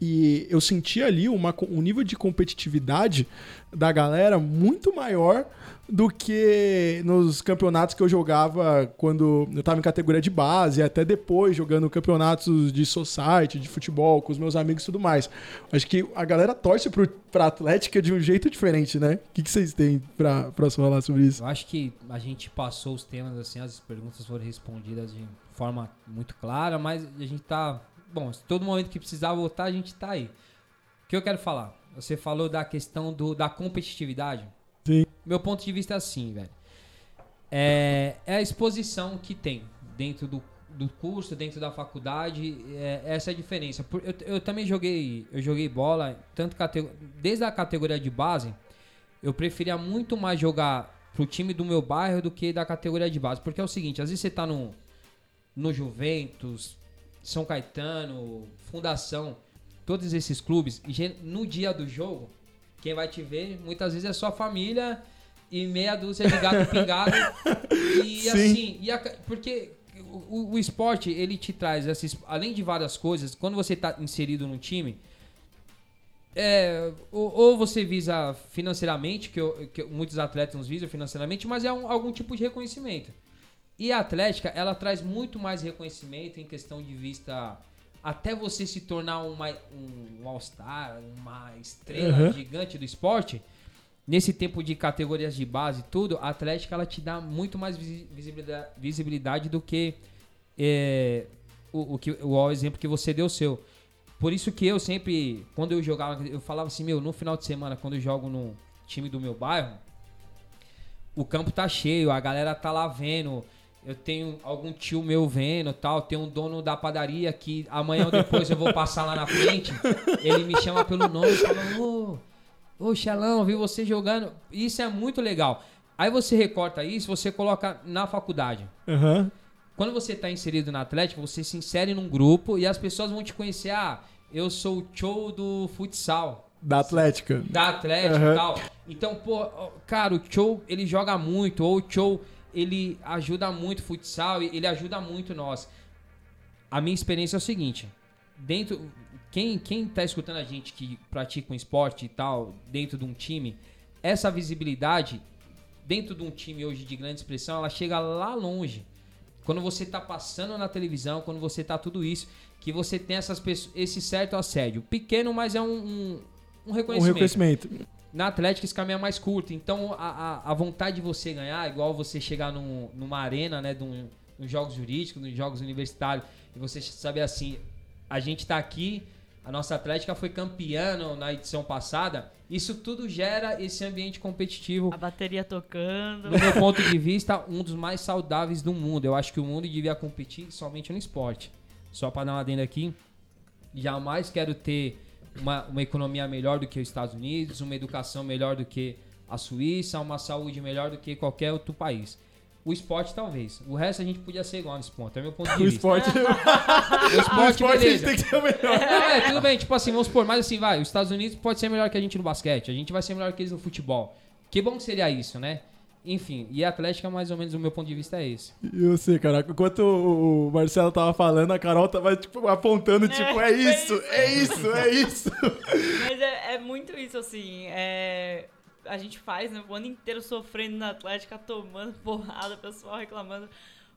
E eu senti ali uma, um nível de competitividade da galera muito maior do que nos campeonatos que eu jogava quando eu estava em categoria de base, até depois jogando campeonatos de society, de futebol, com os meus amigos e tudo mais. Acho que a galera torce pro, pra Atlética de um jeito diferente, né? O que, que vocês têm pra, pra falar sobre isso? Eu acho que a gente passou os temas, assim, as perguntas foram respondidas de forma muito clara, mas a gente tá. Bom, todo momento que precisar voltar, a gente tá aí. O que eu quero falar? Você falou da questão do, da competitividade. Sim. Meu ponto de vista é assim, velho. É, é a exposição que tem dentro do, do curso, dentro da faculdade. É, essa é a diferença. Por- Eu, eu também joguei, eu joguei bola, tanto desde a categoria de base, eu preferia muito mais jogar pro time do meu bairro do que da categoria de base. Porque é o seguinte, às vezes você tá no, no Juventus, São Caetano, Fundação, todos esses clubes, no dia do jogo, quem vai te ver muitas vezes é sua família e meia dúzia de gato pingado. E Sim. assim, e a- porque o, o- esporte, ele te traz, além de várias coisas, quando você tá inserido no time, é, ou, ou você visa financeiramente, que, eu- que muitos atletas nos visam financeiramente, mas é um- algum tipo de reconhecimento. E a Atlética, ela traz muito mais reconhecimento em questão de vista até você se tornar uma, um All-Star, uma estrela Uhum. gigante do esporte. Nesse tempo de categorias de base e tudo, a Atlética ela te dá muito mais visi- visibilidade, visibilidade do que é, o, o, que o exemplo que você deu seu. Por isso que eu sempre, quando eu jogava, eu falava assim, meu, no final de semana, quando eu jogo no time do meu bairro, o campo tá cheio, a galera tá lá vendo. Eu tenho algum tio meu vendo tal. Tem um dono da padaria que amanhã ou depois eu vou passar lá na frente. Ele me chama pelo nome e fala: Ô, ô Xelão, vi você jogando. Isso é muito legal. Aí você recorta isso, você coloca na faculdade. Aham. Quando você está inserido na Atlético, você se insere num grupo e as pessoas vão te conhecer. Ah, eu sou o show do futsal Da Atlética. da Atlético Aham. e tal. Então, pô, cara, o Show, ele joga muito, ou o Show, ele ajuda muito o futsal, ele ajuda muito nós. A minha experiência é o seguinte, dentro, quem, quem tá escutando a gente que pratica um esporte e tal, dentro de um time, essa visibilidade, dentro de um time hoje de grande expressão, ela chega lá longe. Quando você tá passando na televisão, quando você tá tudo isso, que você tem essas pessoas, esse certo assédio. Pequeno, mas é um, um, um Um reconhecimento. Na Atlética esse caminho é mais curto. Então a, a, a vontade de você ganhar, igual você chegar num, numa arena, né? De um, nos jogos jurídicos, nos jogos universitários, e você saber assim, a gente tá aqui, a nossa Atlética foi campeã na edição passada. Isso tudo gera esse ambiente competitivo A bateria tocando. no meu ponto de vista, um dos mais saudáveis do mundo. Eu acho que o mundo devia competir somente no esporte. Só para dar uma adenda aqui, jamais quero ter uma, uma economia melhor do que os Estados Unidos, uma educação melhor do que a Suíça, uma saúde melhor do que qualquer outro país. O esporte, talvez. O resto a gente podia ser igual nesse ponto. É meu ponto de O vista. esporte, O o esporte, esporte a gente beleza. tem que ser o melhor. É, tudo bem, tipo assim, vamos supor, mas assim, vai, os Estados Unidos pode ser melhor que a gente no basquete, a gente vai ser melhor que eles no futebol. Que bom que seria isso, né? Enfim, e a Atlética, mais ou menos, o meu ponto de vista é esse. E você, cara, enquanto o Marcelo tava falando, a Carol tava, tipo, apontando, tipo, é isso, é isso, é isso. Mas é, é muito isso, assim. É, a gente faz, né? O ano inteiro sofrendo na Atlética, tomando porrada, o pessoal reclamando.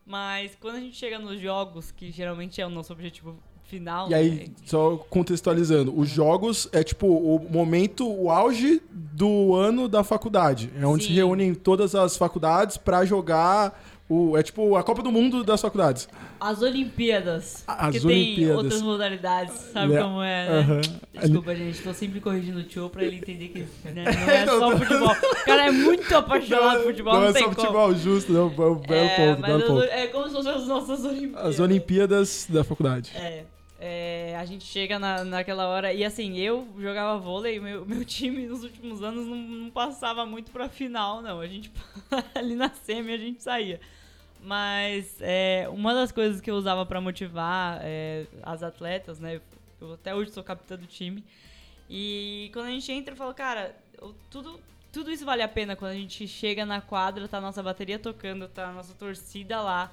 Mas quando a gente chega nos jogos, que geralmente é o nosso objetivo final. E aí, né, só contextualizando, os jogos é tipo o momento, o auge do ano da faculdade. É onde se Sim. reúnem todas as faculdades pra jogar o. É tipo a Copa do Mundo das faculdades. As Olimpíadas. As que tem Olimpíadas. outras modalidades, sabe É, como é, né? aham. Desculpa, gente, tô sempre corrigindo o tio pra ele entender que né, não é só futebol. O cara é muito apaixonado por futebol, não, não é tem só como. futebol, justo, não, é um belo é, ponto, belo ponto. é como se fossem as nossas Olimpíadas. As Olimpíadas da faculdade. É, é, a gente chega na, naquela hora e assim, eu jogava vôlei, meu, meu time nos últimos anos não, não passava muito pra final, não. A gente ali na semi a gente saía. Mas é, uma das coisas que eu usava pra motivar é, as atletas, né? Eu até hoje sou capitã do time. E quando a gente entra, eu falo, cara, eu- tudo, tudo isso vale a pena quando a gente chega na quadra, tá a nossa bateria tocando, tá a nossa torcida lá.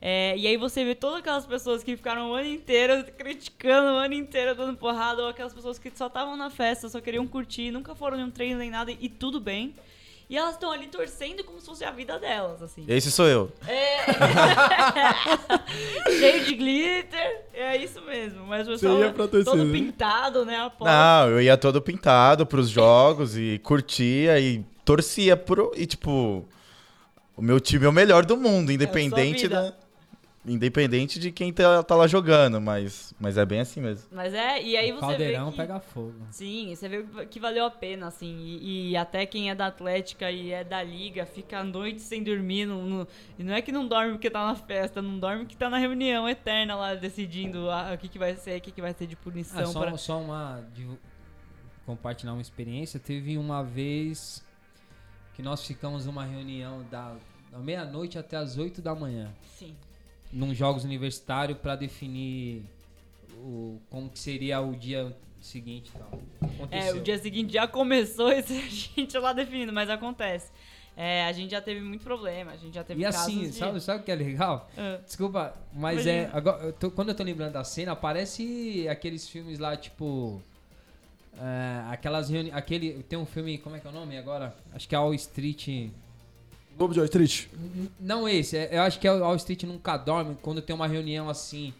É, e aí você vê todas aquelas pessoas que ficaram o ano inteiro criticando, o ano inteiro dando porrada, ou aquelas pessoas que só estavam na festa, só queriam curtir, nunca foram em um treino nem nada, e tudo bem. E elas estão ali torcendo como se fosse a vida delas, assim. Esse sou eu. É. Cheio de glitter. É isso mesmo. Mas o pessoal ia pra torcida, todo né? pintado, né? Após. Não, eu ia todo pintado pros jogos e curtia e torcia pro. E tipo, o meu time é o melhor do mundo, independente vida. da. Independente de quem tá, tá lá jogando, mas, mas é bem assim mesmo. Mas é, e aí O você caldeirão vê que... pega fogo. Sim, você vê que valeu a pena, assim. E, e até quem é da Atlética e é da Liga fica a noite sem dormir. no- no- e não é que não dorme porque tá na festa, não dorme porque tá na reunião eterna lá decidindo ah, o que, que vai ser, o que, que vai ser de punição. Ah, só, pra... só uma. divu- compartilhar uma experiência. Teve uma vez que nós ficamos numa reunião da, da meia-noite até as 8 da manhã. Sim. Num jogos universitários para definir o, como que seria o dia seguinte e tal. É, o dia seguinte já começou e a gente lá definindo, mas acontece. É, a gente já teve muito problema, a gente já teve E assim, de... sabe, sabe o que é legal? Ah, Desculpa, mas Imagina. é. Agora, eu tô- quando eu tô lembrando da cena, parece aqueles filmes lá, tipo. é, aquelas reuni Aquele. Tem um filme, como é que é o nome agora? Acho que é All Street. Globo de Wall Street. Não esse, é- eu acho que é o All Street Nunca Dorme, quando tem uma reunião assim,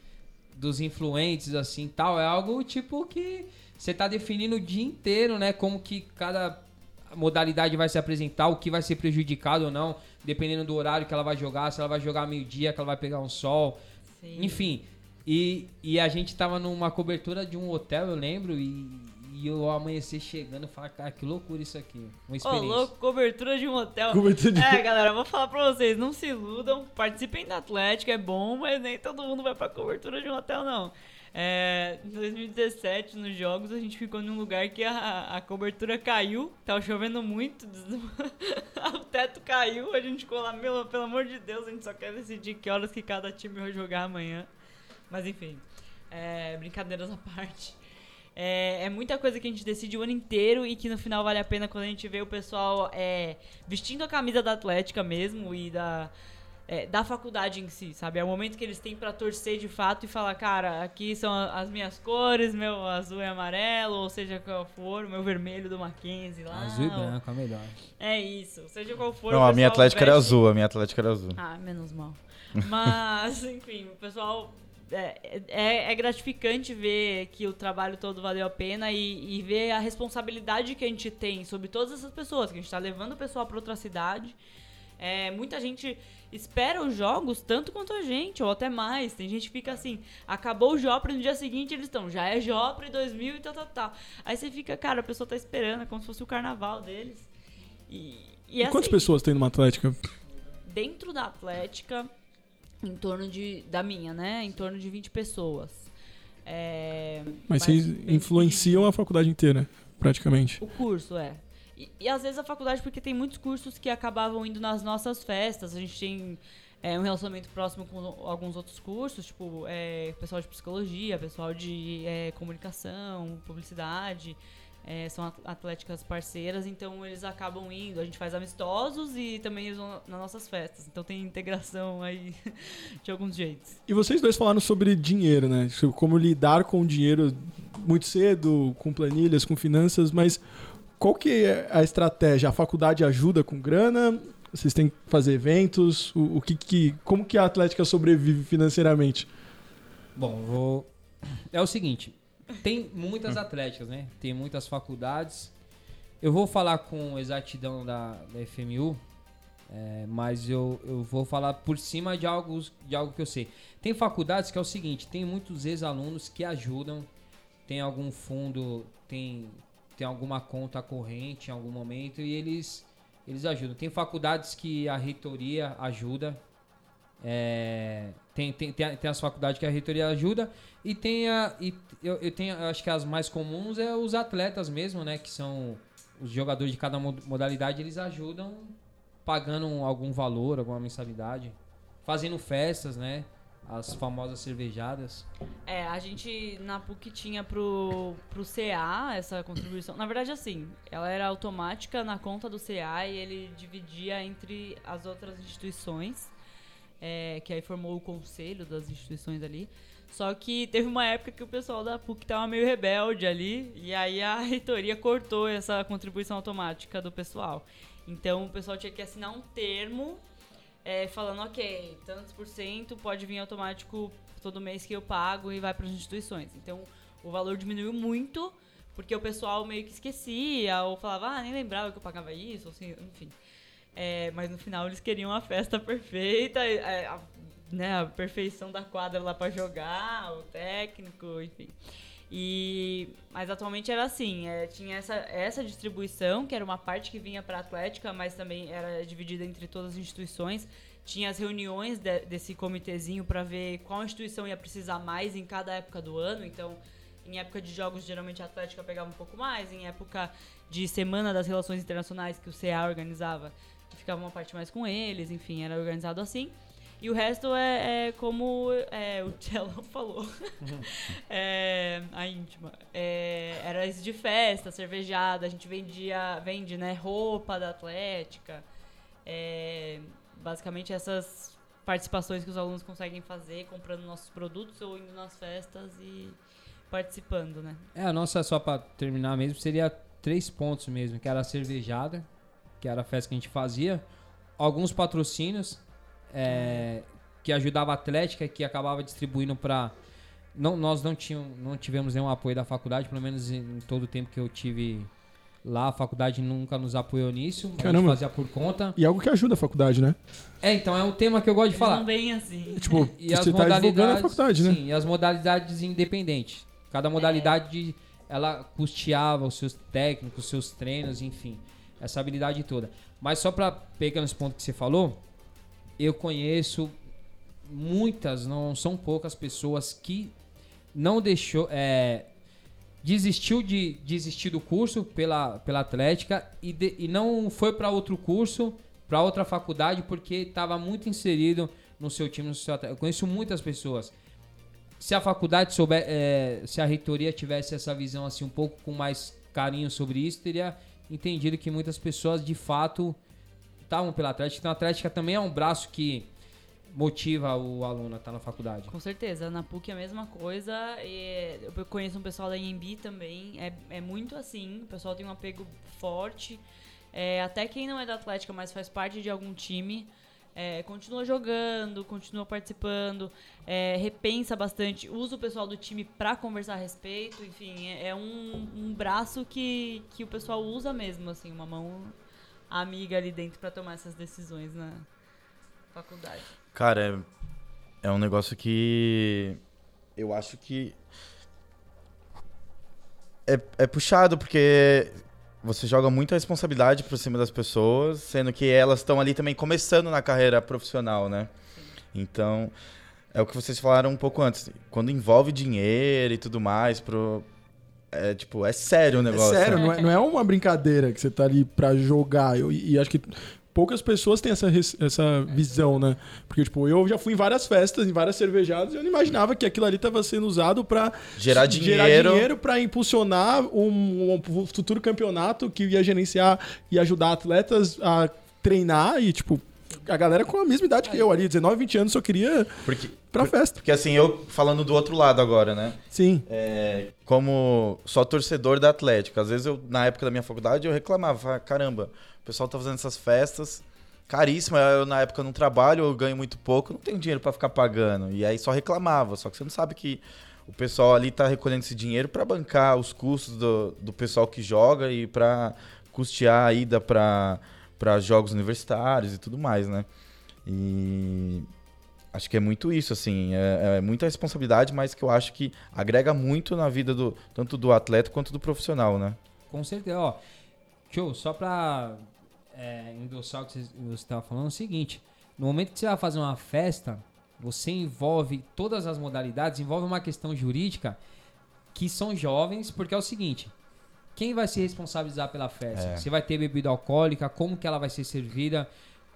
dos influentes, assim tal. É algo tipo que você tá definindo o dia inteiro, né? Como que cada modalidade vai se apresentar, o que vai ser prejudicado ou não, dependendo do horário que ela vai jogar, se ela vai jogar meio-dia, que ela vai pegar um sol. sim. Enfim, e, e a gente tava numa cobertura de um hotel, eu lembro, e, e eu amanhecer chegando, eu falei, cara, que loucura isso aqui. Uma Ô, experiência. louco, cobertura de um hotel. Cobertura de- É, galera, eu vou falar pra vocês, não se iludam, participem da Atlética, é bom, mas nem todo mundo vai pra cobertura de um hotel, não. É, em 2017, nos jogos, a gente ficou num lugar que a, a cobertura caiu, tava chovendo muito, o teto caiu, a gente ficou lá, meu, pelo amor de Deus, a gente só quer decidir que horas que cada time vai jogar amanhã. Mas enfim, é, brincadeiras à parte. É, é muita coisa que a gente decide o ano inteiro e que no final vale a pena quando a gente vê o pessoal é, vestindo a camisa da Atlética mesmo e da, é, da faculdade em si, sabe? É o momento que eles têm pra torcer de fato e falar, cara, aqui são as minhas cores, meu azul e amarelo, ou seja qual for, o meu vermelho do Mackenzie lá. Azul e branco, é melhor. É isso, seja qual for. Não, o a minha Atlética era veste- azul, a minha Atlética era azul. ah, menos mal. Mas, enfim, o pessoal. É, é, é gratificante ver que o trabalho todo valeu a pena e, e ver a responsabilidade que a gente tem sobre todas essas pessoas, que a gente tá levando o pessoal pra outra cidade. É, muita gente espera os jogos tanto quanto a gente, ou até mais. Tem gente que fica assim, acabou o Jopre no dia seguinte, eles estão, já é Jopre 2000 e tal, tal, tal. Aí você fica, cara, a pessoa tá esperando, é como se fosse o carnaval deles. E, e, E quantas assim, pessoas tem numa Atlética? dentro da Atlética, em torno de. Da minha, né? Em torno de 20 pessoas. É, Mas vocês bem influenciam a faculdade inteira, praticamente. o curso, é. E, e às vezes a faculdade, porque tem muitos cursos que acabavam indo nas nossas festas. A gente tem é, um relacionamento próximo com alguns outros cursos, tipo é, pessoal de psicologia, pessoal de é, comunicação, publicidade. É, são at- atléticas parceiras, então eles acabam indo. A gente faz amistosos e também eles vão nas nossas festas. Então tem integração aí de alguns jeitos. E vocês dois falaram sobre dinheiro, né? Sobre Como lidar com o dinheiro muito cedo, com planilhas, com finanças, mas qual que é a estratégia? A faculdade ajuda com grana? Vocês têm que fazer eventos? O, o que, que como que a Atlética sobrevive financeiramente? Bom, vou. É o seguinte: tem muitas atléticas, né? Tem muitas faculdades. Eu vou falar com exatidão da, da FMU, é, mas eu, eu vou falar por cima de algo, de algo que eu sei. Tem faculdades que é o seguinte: tem muitos ex-alunos que ajudam, tem algum fundo, tem, tem alguma conta corrente em algum momento e eles, eles ajudam. Tem faculdades que a reitoria ajuda. É, tem, tem, tem, tem as faculdades que a reitoria ajuda e tem a. E eu, eu tenho, eu acho que as mais comuns é os atletas mesmo, né? Que são os jogadores de cada mo- modalidade, eles ajudam pagando algum valor, alguma mensalidade. fazendo festas, né? As famosas cervejadas. É, a gente na PUC tinha pro, pro CA essa contribuição. Na verdade, assim, ela era automática na conta do CA e ele dividia entre as outras instituições, é, que aí formou o conselho das instituições ali. Só que teve uma época que o pessoal da PUC tava meio rebelde ali, e aí a reitoria cortou essa contribuição automática do pessoal. Então o pessoal tinha que assinar um termo é, falando, ok, tantos por cento pode vir automático todo mês que eu pago e vai para as instituições. Então o valor diminuiu muito, porque o pessoal meio que esquecia, ou falava, ah, nem lembrava que eu pagava isso, assim, enfim. É, mas no final eles queriam a festa perfeita, é, a, né, a perfeição da quadra lá para jogar, o técnico, enfim. E mas atualmente era assim, é, tinha essa, essa distribuição que era uma parte que vinha para a Atlética, mas também era dividida entre todas as instituições. Tinha as reuniões de, desse comitêzinho para ver qual instituição ia precisar mais em cada época do ano. Então, em época de jogos, geralmente a Atlética pegava um pouco mais. Em época de Semana das Relações Internacionais, que o CA organizava, ficava uma parte mais com eles. Enfim, era organizado assim. E o resto é, é como é, o Cello falou. é, a íntima. É, era isso de festa, cervejada, a gente vendia, vende, né, roupa da Atlética. É, basicamente essas participações que os alunos conseguem fazer, comprando nossos produtos ou indo nas festas e participando, né? É, a nossa, só para terminar mesmo, seria três pontos mesmo, que era a cervejada, que era a festa que a gente fazia, alguns patrocínios, é, que ajudava a Atlética, que acabava distribuindo para não, nós não, tínhamos, não tivemos nenhum apoio da faculdade, pelo menos em, em todo o tempo que eu tive lá, a faculdade nunca nos apoiou nisso, a gente fazia por conta. E algo que ajuda a faculdade, né? É, então é um tema que eu gosto de falar. Não bem assim. Tipo, e, as tá modalidades, a faculdade, né? Sim, e as modalidades independentes. Cada modalidade ela custeava os seus técnicos, os seus treinos, enfim, essa habilidade toda. Mas só para pegar nesse ponto que você falou, eu conheço muitas, não são poucas pessoas que não deixou, é, desistiu de desistir do curso pela, pela Atlética e, de, e não foi para outro curso, para outra faculdade porque estava muito inserido no seu time, no seu Eu conheço muitas pessoas. Se a faculdade souber, é, se a reitoria tivesse essa visão assim um pouco com mais carinho sobre isso, teria entendido que muitas pessoas de fato estavam pela Atlética. Então a Atlética também é um braço que motiva o aluno a estar na faculdade. Com certeza, na PUC é a mesma coisa. Eu conheço um pessoal da IMB também. É, é muito assim, o pessoal tem um apego forte. É, até quem não é da Atlética, mas faz parte de algum time, é, continua jogando, continua participando, é, repensa bastante, usa o pessoal do time para conversar a respeito. Enfim, é, é, um, um braço que, que o pessoal usa mesmo, assim, uma mão amiga ali dentro para tomar essas decisões na faculdade. Cara, é, é um negócio que eu acho que é, é puxado porque você joga muita responsabilidade por cima das pessoas, sendo que elas estão ali também começando na carreira profissional, né? Então, é o que vocês falaram um pouco antes. Quando envolve dinheiro e tudo mais, pro, é tipo, é sério o negócio. É sério, não é, não é uma brincadeira que você tá ali pra jogar. Eu, e acho que poucas pessoas têm essa, essa visão, né? Porque, tipo, eu já fui em várias festas, em várias cervejadas, e eu não imaginava que aquilo ali estava sendo usado para gerar dinheiro, gerar dinheiro para impulsionar um, um, futuro campeonato que ia gerenciar e ajudar atletas a treinar e, tipo, a galera com a mesma idade que eu ali, 19, 20 anos, só queria porque, pra festa. Porque assim, eu falando do outro lado agora, né? Sim. É, como só torcedor da Atlética, às vezes eu, na época da minha faculdade, eu reclamava, caramba, o pessoal tá fazendo essas festas caríssimas, eu na época não trabalho, eu ganho muito pouco, não tenho dinheiro para ficar pagando. E aí só reclamava, só que você não sabe que o pessoal ali tá recolhendo esse dinheiro para bancar os custos do, do pessoal que joga e para custear a ida para para jogos universitários e tudo mais, né? E acho que é muito isso, assim, é, é, muita responsabilidade, mas que eu acho que agrega muito na vida do tanto do atleta quanto do profissional, né? Com certeza, ó. Show, só para é, endossar o que você estava falando, é o seguinte: no momento que você vai fazer uma festa, você envolve todas as modalidades, envolve uma questão jurídica que são jovens, porque é o seguinte: quem vai se responsabilizar pela festa? É. Você vai ter bebida alcoólica, como que ela vai ser servida?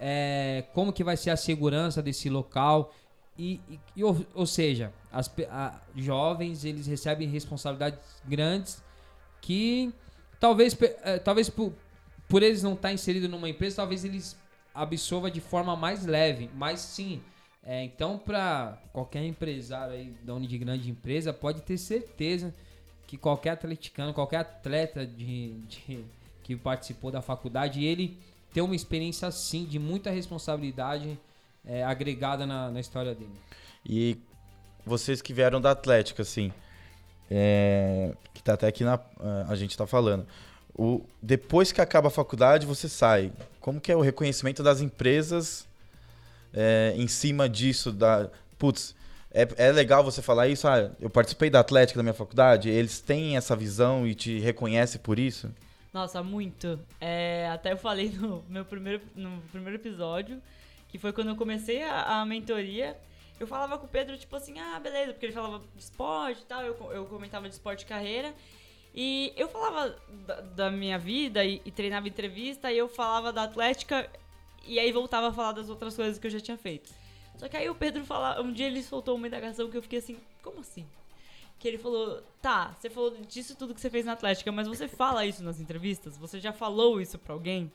é, como que vai ser a segurança desse local. E, e- e, ou, ou seja, as a- jovens eles recebem responsabilidades grandes que talvez, eh, talvez por, por eles não estar inseridos numa empresa, talvez eles absorvam de forma mais leve. Mas sim, é, então para qualquer empresário aí, dono de grande empresa, pode ter certeza que qualquer atleticano, qualquer atleta de, de- que participou da faculdade, ele tem uma experiência assim de muita responsabilidade é, agregada na, na história dele. E vocês que vieram da Atlética, assim, é, que tá até aqui na. A gente tá falando. O, depois que acaba a faculdade, você sai. Como que é o reconhecimento das empresas é, em cima disso? Da, putz, é, é legal você falar isso? Ah, eu participei da Atlética da minha faculdade. Eles têm essa visão e te reconhecem por isso? Nossa, muito. É, até eu falei no meu primeiro, no primeiro episódio, que foi quando eu comecei a, a mentoria. Eu falava com o Pedro, tipo assim, ah, beleza, porque ele falava de esporte e tal, eu, eu comentava de esporte e carreira. E eu falava da, da minha vida e, e treinava entrevista, e eu falava da Atlética, e aí voltava a falar das outras coisas que eu já tinha feito. Só que aí o Pedro fala, um dia ele soltou uma indagação que eu fiquei assim, como assim? Que ele falou, tá, você falou disso tudo que você fez na Atlética, mas você fala isso nas entrevistas? Você já falou isso pra alguém?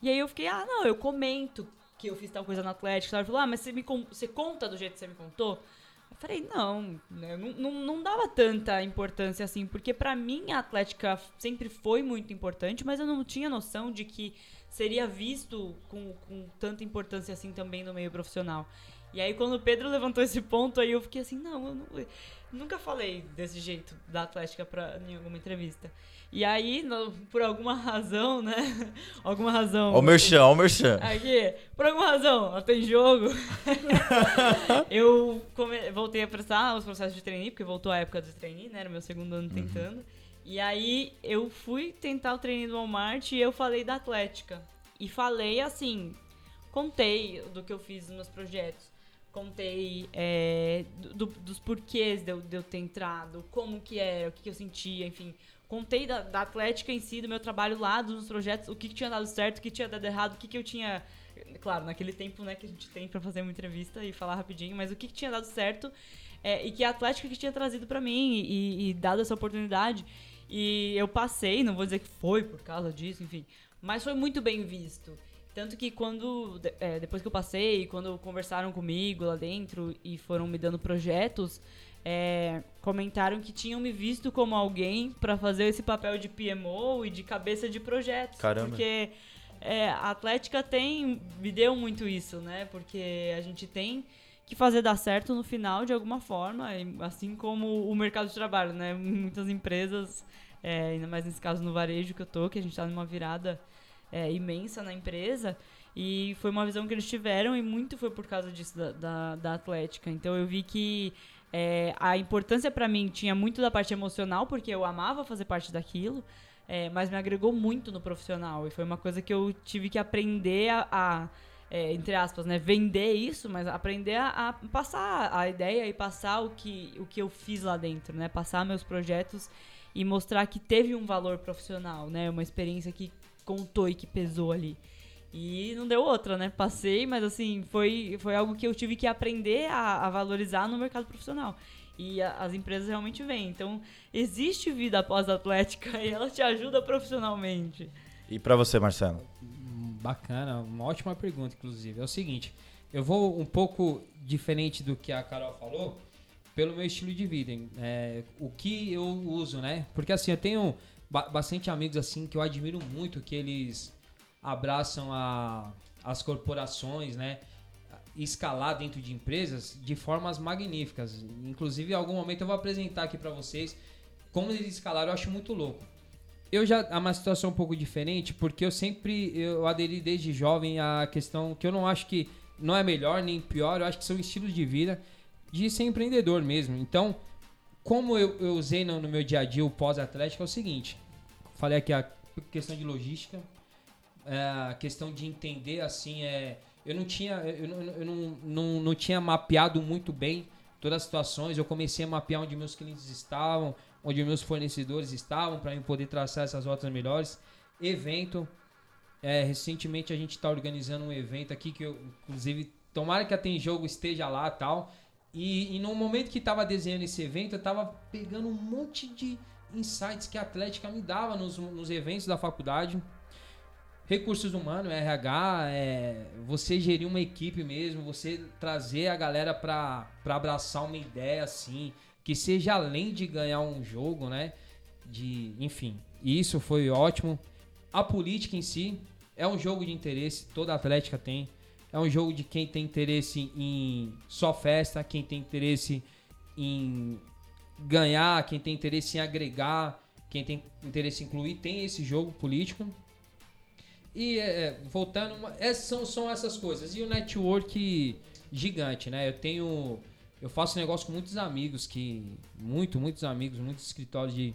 E aí eu fiquei, ah, não, eu comento que eu fiz tal coisa na Atlética. Ele falou, ah, mas você, me você conta do jeito que você me contou? Eu falei, não, né, não, não, não dava tanta importância assim, porque pra mim a Atlética sempre foi muito importante, mas eu não tinha noção de que seria visto com, com tanta importância assim também no meio profissional. E aí quando o Pedro levantou esse ponto, aí eu fiquei assim, não, eu, não- eu nunca falei desse jeito da Atlética pra, em alguma entrevista. E aí, no- por alguma razão, né? alguma razão. Ó o merchan, ó o merchan. Aqui, por alguma razão, ela tem jogo. eu come- voltei a prestar os processos de trainee, porque voltou a época do trainee, né? Era meu segundo ano tentando. E aí eu fui tentar o trainee do Walmart e eu falei da Atlética. E falei assim, contei do que eu fiz nos meus projetos. Contei é, do- dos porquês de eu, de eu ter entrado, como que era, o que, que eu sentia, enfim. Contei da, da Atlética em si, do meu trabalho lá, dos projetos, o que, que tinha dado certo, o que tinha dado errado, o que, que eu tinha. Claro, naquele tempo né, que a gente tem pra fazer uma entrevista e falar rapidinho, mas o que, que tinha dado certo é, e que a Atlética que tinha trazido pra mim e, e dado essa oportunidade. E eu passei, não vou dizer que foi por causa disso, enfim, mas foi muito bem visto. Tanto que quando, é, depois que eu passei, quando conversaram comigo lá dentro e foram me dando projetos, é, comentaram que tinham me visto como alguém pra fazer esse papel de PMO e de cabeça de projetos. Caramba. Porque é, a Atlética tem, me deu muito isso, né? Porque a gente tem que fazer dar certo no final de alguma forma, assim como o mercado de trabalho, né? Muitas empresas, é, ainda mais nesse caso no varejo que eu tô, que a gente tá numa virada é, imensa na empresa. E foi uma visão que eles tiveram e muito foi por causa disso da, da, da Atlética. Então eu vi que é, a importância pra mim tinha muito da parte emocional, porque eu amava fazer parte daquilo, é, mas me agregou muito no profissional. E foi uma coisa que eu tive que aprender a, a, é, entre aspas, né, vender isso, mas aprender a, a passar a ideia e passar o que, o que eu fiz lá dentro, né? Passar meus projetos e mostrar que teve um valor profissional, né? Uma experiência que contou e que pesou ali. E não deu outra, né? Passei, mas assim, foi, foi algo que eu tive que aprender a, a valorizar no mercado profissional. E a- as empresas realmente vêm. Então, existe vida após a atlética e ela te ajuda profissionalmente. E pra você, Marcelo? Bacana, uma ótima pergunta, inclusive. É o seguinte, eu vou um pouco diferente do que a Carol falou, pelo meu estilo de vida. É, o que eu uso, né? Porque assim, eu tenho bastante amigos assim que eu admiro muito, que eles abraçam a, as corporações, né? Escalar dentro de empresas de formas magníficas. Inclusive, em algum momento eu vou apresentar aqui para vocês como eles escalaram, eu acho muito louco. Eu já é uma situação um pouco diferente, porque eu sempre eu aderi desde jovem à questão que eu não acho que não é melhor nem pior, eu acho que são estilos de vida de ser empreendedor mesmo. Então, como eu, eu usei no, no meu dia a dia o pós-atlético é o seguinte, falei aqui a questão de logística, é, a questão de entender assim, é, eu não tinha eu, não, eu não, não, não tinha mapeado muito bem todas as situações, eu comecei a mapear onde meus clientes estavam, onde meus fornecedores estavam, para eu poder traçar essas rotas melhores. Evento, É, recentemente a gente está organizando um evento aqui que eu, inclusive, tomara que a Tem Jogo esteja lá tal. E, e no momento que estava desenhando esse evento, eu estava pegando um monte de insights que a Atlética me dava nos, nos eventos da faculdade. Recursos humanos, RH, é, você gerir uma equipe mesmo, você trazer a galera para abraçar uma ideia assim, que seja além de ganhar um jogo, né? De, enfim, isso foi ótimo. A política em si é um jogo de interesse, toda Atlética tem. É um jogo de quem tem interesse em só festa, quem tem interesse em ganhar, quem tem interesse em agregar, quem tem interesse em incluir, tem esse jogo político. E é, é voltando, essas são, são essas coisas. E o network gigante, né? Eu tenho. Eu faço negócio com muitos amigos que. Muito, muitos amigos, muitos escritórios de,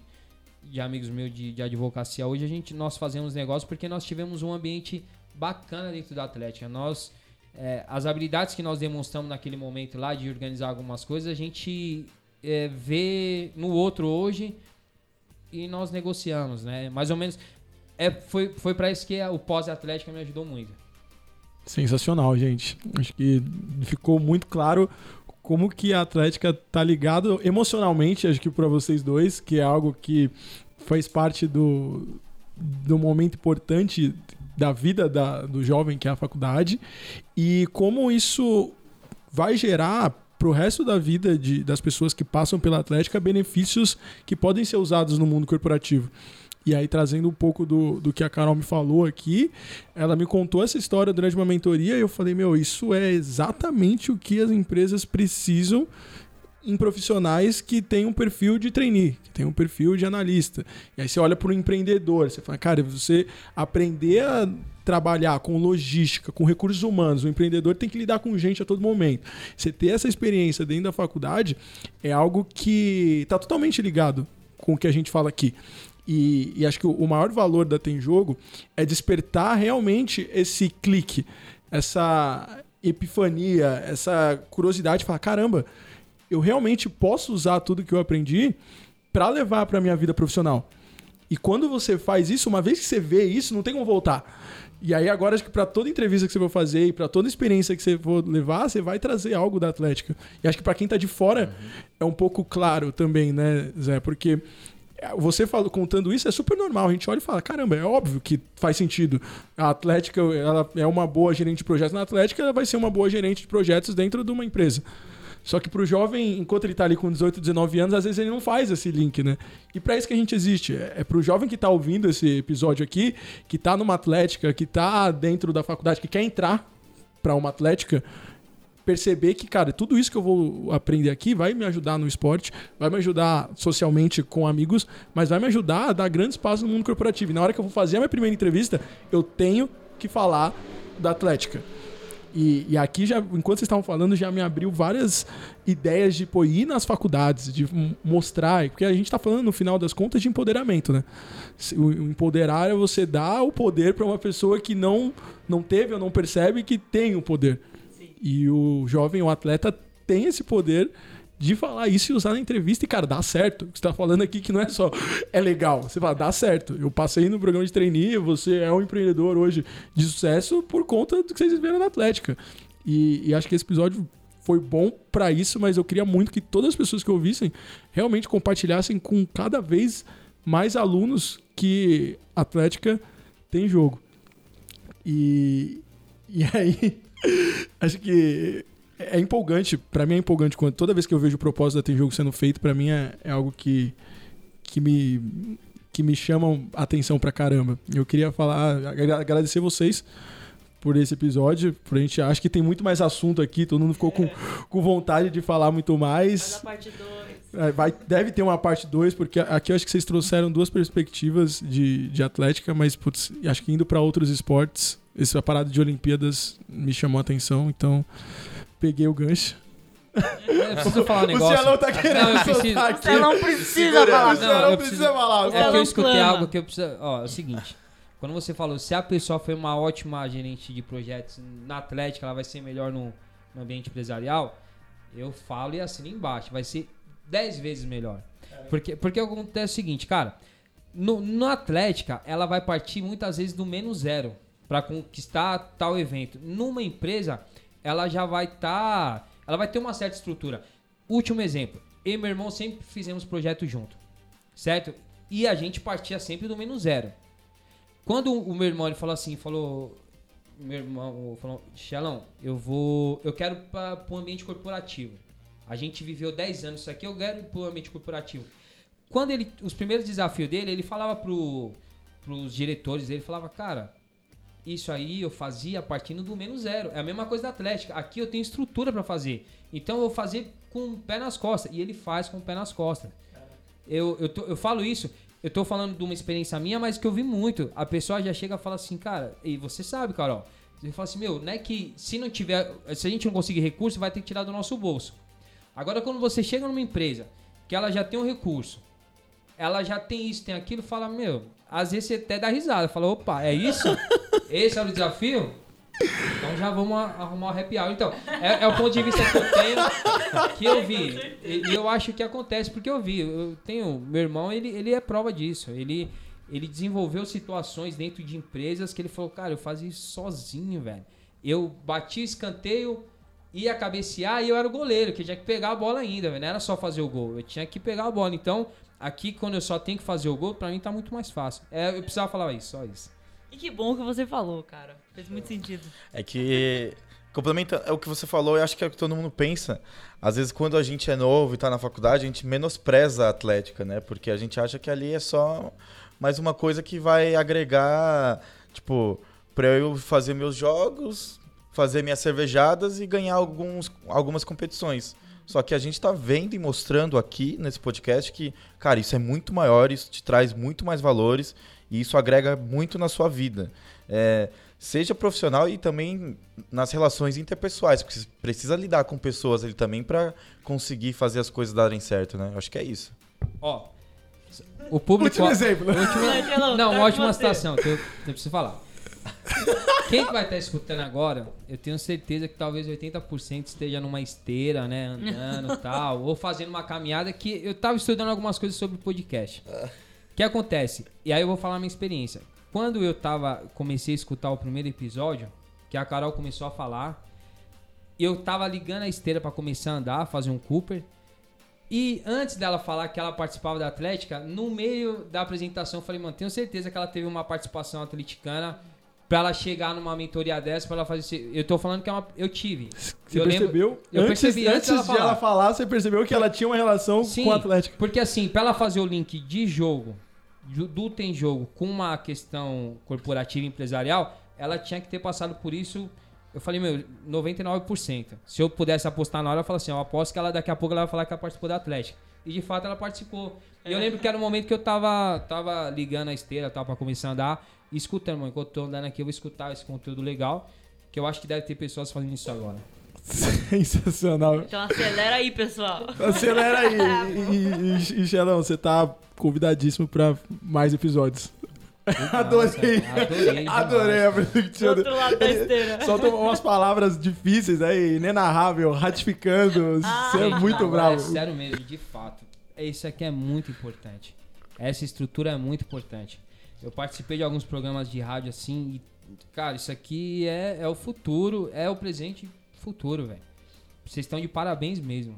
de amigos meus de, de advocacia. Hoje a gente, nós fazemos negócio porque nós tivemos um ambiente bacana dentro da Atlética. Nós. É, as habilidades que nós demonstramos naquele momento lá de organizar algumas coisas, a gente é, vê no outro hoje e nós negociamos, né? Mais ou menos é, foi, foi para isso que o pós-atlética me ajudou muito. Sensacional, gente. Acho que ficou muito claro como que a Atlética tá ligado emocionalmente, acho que para vocês dois, que é algo que faz parte do, do momento importante da vida da, do jovem, que é a faculdade, e como isso vai gerar para o resto da vida de, das pessoas que passam pela Atlética benefícios que podem ser usados no mundo corporativo. E aí, trazendo um pouco do, do que a Carol me falou aqui, ela me contou essa história durante uma mentoria e eu falei: Meu, isso é exatamente o que as empresas precisam em profissionais que têm um perfil de trainee, que tem um perfil de analista. E aí você olha para o empreendedor, você fala, cara, você aprender a trabalhar com logística, com recursos humanos, o empreendedor tem que lidar com gente a todo momento. Você ter essa experiência dentro da faculdade é algo que está totalmente ligado com o que a gente fala aqui. E, e acho que o, maior valor da Tem Jogo é despertar realmente esse clique, essa epifania, essa curiosidade de falar: caramba, eu realmente posso usar tudo que eu aprendi para levar para minha vida profissional. E quando você faz isso, uma vez que você vê isso, não tem como voltar. E aí agora acho que para toda entrevista que você for fazer e para toda experiência que você for levar, você vai trazer algo da Atlética. E acho que para quem tá de fora uhum. é um pouco claro também, né, Zé? Porque você fala, contando isso é super normal. A gente olha e fala: caramba, é óbvio que faz sentido. A Atlética ela é uma boa gerente de projetos na Atlética, ela vai ser uma boa gerente de projetos dentro de uma empresa. Só que para o jovem, enquanto ele está ali com 18, 19 anos, às vezes ele não faz esse link, né? E para isso que a gente existe. É, é para o jovem que está ouvindo esse episódio aqui, que está numa atlética, que está dentro da faculdade, que quer entrar para uma atlética, perceber que, cara, tudo isso que eu vou aprender aqui vai me ajudar no esporte, vai me ajudar socialmente com amigos, mas vai me ajudar a dar grandes passos no mundo corporativo. E na hora que eu vou fazer a minha primeira entrevista, eu tenho que falar da Atlética. E, e, aqui, já, enquanto vocês estavam falando, já me abriu várias ideias de pô, ir nas faculdades, de mostrar, porque a gente está falando, no final das contas, de empoderamento, né? O empoderar é você dar o poder para uma pessoa que não, não teve ou não percebe que tem o poder. E o jovem, o atleta, tem esse poder de falar isso e usar na entrevista. E, cara, dá certo. Você está falando aqui que não é só é legal. Você fala, dá certo. Eu passei no programa de trainee, você é um empreendedor hoje de sucesso por conta do que vocês viram na Atlética. E, e acho que esse episódio foi bom para isso, mas eu queria muito que todas as pessoas que ouvissem realmente compartilhassem com cada vez mais alunos que Atlética tem jogo. E, e aí Acho que é empolgante, para mim é empolgante quando toda vez que eu vejo o propósito da Tem Jogo sendo feito, para mim é, é, algo que, que me que me chamam atenção pra caramba. Eu queria falar, agradecer vocês por esse episódio. Por a gente acho que tem muito mais assunto aqui, todo mundo ficou é. com, com vontade de falar muito mais. Parte 2. É, vai, deve ter uma parte 2, porque aqui eu acho que vocês trouxeram duas perspectivas de, de atlética, mas putz, acho que indo para outros esportes, essa parada de Olimpíadas me chamou a atenção, então peguei o gancho. Eu preciso falar um negócio. O Cielão tá querendo não, eu preciso... aqui. Você não precisa falar. O Cielão não, precisa falar. É que eu escutei algo que eu preciso... Ó, é o seguinte. Quando você falou, se a pessoa foi uma ótima gerente de projetos na Atlética, ela vai ser melhor no, no ambiente empresarial, eu falo e assino embaixo. Vai ser 10 vezes melhor. Porque, porque acontece o seguinte, cara. No, no Atlética, ela vai partir muitas vezes do menos zero. para conquistar tal evento. Numa empresa, ela já vai estar, ela vai ter uma certa estrutura. Último exemplo, eu e meu irmão sempre fizemos projeto junto, certo? E a gente partia sempre do menos zero. Quando o meu irmão ele falou assim, falou, meu irmão falou, Xelão, eu vou, eu quero para o ambiente corporativo. A gente viveu 10 anos isso aqui, eu quero para o ambiente corporativo. Quando ele, os primeiros desafios dele, ele falava pro, pros diretores, ele falava, cara, isso aí eu fazia partindo do menos zero. É a mesma coisa da Atlética. Aqui eu tenho estrutura para fazer. Então eu vou fazer com o pé nas costas. E ele faz com o pé nas costas. Eu, eu, tô, eu falo isso, eu tô falando de uma experiência minha, mas que eu vi muito. A pessoa já chega e fala assim, cara, e você sabe, Carol. Você fala assim, meu, não é que se não tiver. Se a gente não conseguir recurso, vai ter que tirar do nosso bolso. Agora, quando você chega numa empresa que ela já tem um recurso, ela já tem isso, tem aquilo, fala, meu, às vezes você até dá risada. Fala, opa, é isso? Esse é o desafio? Então já vamos arrumar o happy hour. Então, é, é, o ponto de vista que eu tenho, que eu vi. E, e, eu acho que acontece porque eu vi. Eu tenho. Meu irmão, ele, ele é prova disso. Ele, ele desenvolveu situações dentro de empresas que ele falou, cara, eu fazia isso sozinho, velho. Eu bati escanteio, ia cabecear e eu era o goleiro, que tinha que pegar a bola ainda, velho. Não era só fazer o gol, eu tinha que pegar a bola. Então, Aqui, quando eu só tenho que fazer o gol, pra mim tá muito mais fácil. É, eu precisava falar isso, só isso. E que bom que você falou, cara. Fez muito sentido. É que complementa é o que você falou, eu acho que é o que todo mundo pensa. Às vezes, quando a gente é novo e tá na faculdade, a gente menospreza a atlética, né? Porque a gente acha que ali é só mais uma coisa que vai agregar, tipo, pra eu fazer meus jogos, fazer minhas cervejadas e ganhar alguns, algumas competições. Só que a gente está vendo e mostrando aqui nesse podcast que, cara, isso é muito maior, isso te traz muito mais valores e isso agrega muito na sua vida. É, seja profissional e também nas relações interpessoais, porque você precisa lidar com pessoas ali também para conseguir fazer as coisas darem certo, né? Eu acho que é isso. Ó, o público... Último exemplo. Último... Não, uma ótima situação que eu, eu preciso falar. Quem que vai estar escutando agora, eu tenho certeza que talvez 80% esteja numa esteira, né, andando e tal, ou fazendo uma caminhada que eu tava estudando algumas coisas sobre podcast. O que acontece? E aí eu vou falar a minha experiência. Quando eu tava comecei a escutar o primeiro episódio, que a Carol começou a falar, eu tava ligando a esteira para começar a andar, fazer um Cooper. E antes dela falar que ela participava da Atlética, no meio da apresentação eu falei, mano, tenho certeza que ela teve uma participação atleticana Pra ela chegar numa mentoria dessa, pra ela fazer. Eu tô falando que é uma. Eu tive. Você eu percebeu? Lembro, eu antes, percebi antes, antes de ela falar, você percebeu que ela tinha uma relação Sim, com o Atlético. Porque assim, pra ela fazer o link de jogo, do tem jogo, com uma questão corporativa empresarial, ela tinha que ter passado por isso. Eu falei, meu, 99%. Se eu pudesse apostar na hora, eu falo assim, eu aposto que ela daqui a pouco ela vai falar que ela participou da Atlético. E de fato ela participou. E eu lembro que era o um momento que eu tava, tava ligando a esteira, tava pra começar a andar e escutando, mano. Enquanto eu tô andando aqui, eu vou escutar esse conteúdo legal. Que eu acho que deve ter pessoas fazendo isso agora. Sensacional. Então acelera aí, pessoal. Acelera aí. e, e, e Xelão, você tá convidadíssimo pra mais episódios. Nossa, adorei. Adorei, adorei a perspectiva. Do outro lado da esteira. Solta umas palavras difíceis aí, inenarrável, ratificando. Ah, você é muito bravo. É sério mesmo, de fato. Isso aqui é muito importante. Essa estrutura é muito importante. Eu participei de alguns programas de rádio assim e, cara, isso aqui é, é o futuro, é o presente futuro, velho. Vocês estão de parabéns mesmo.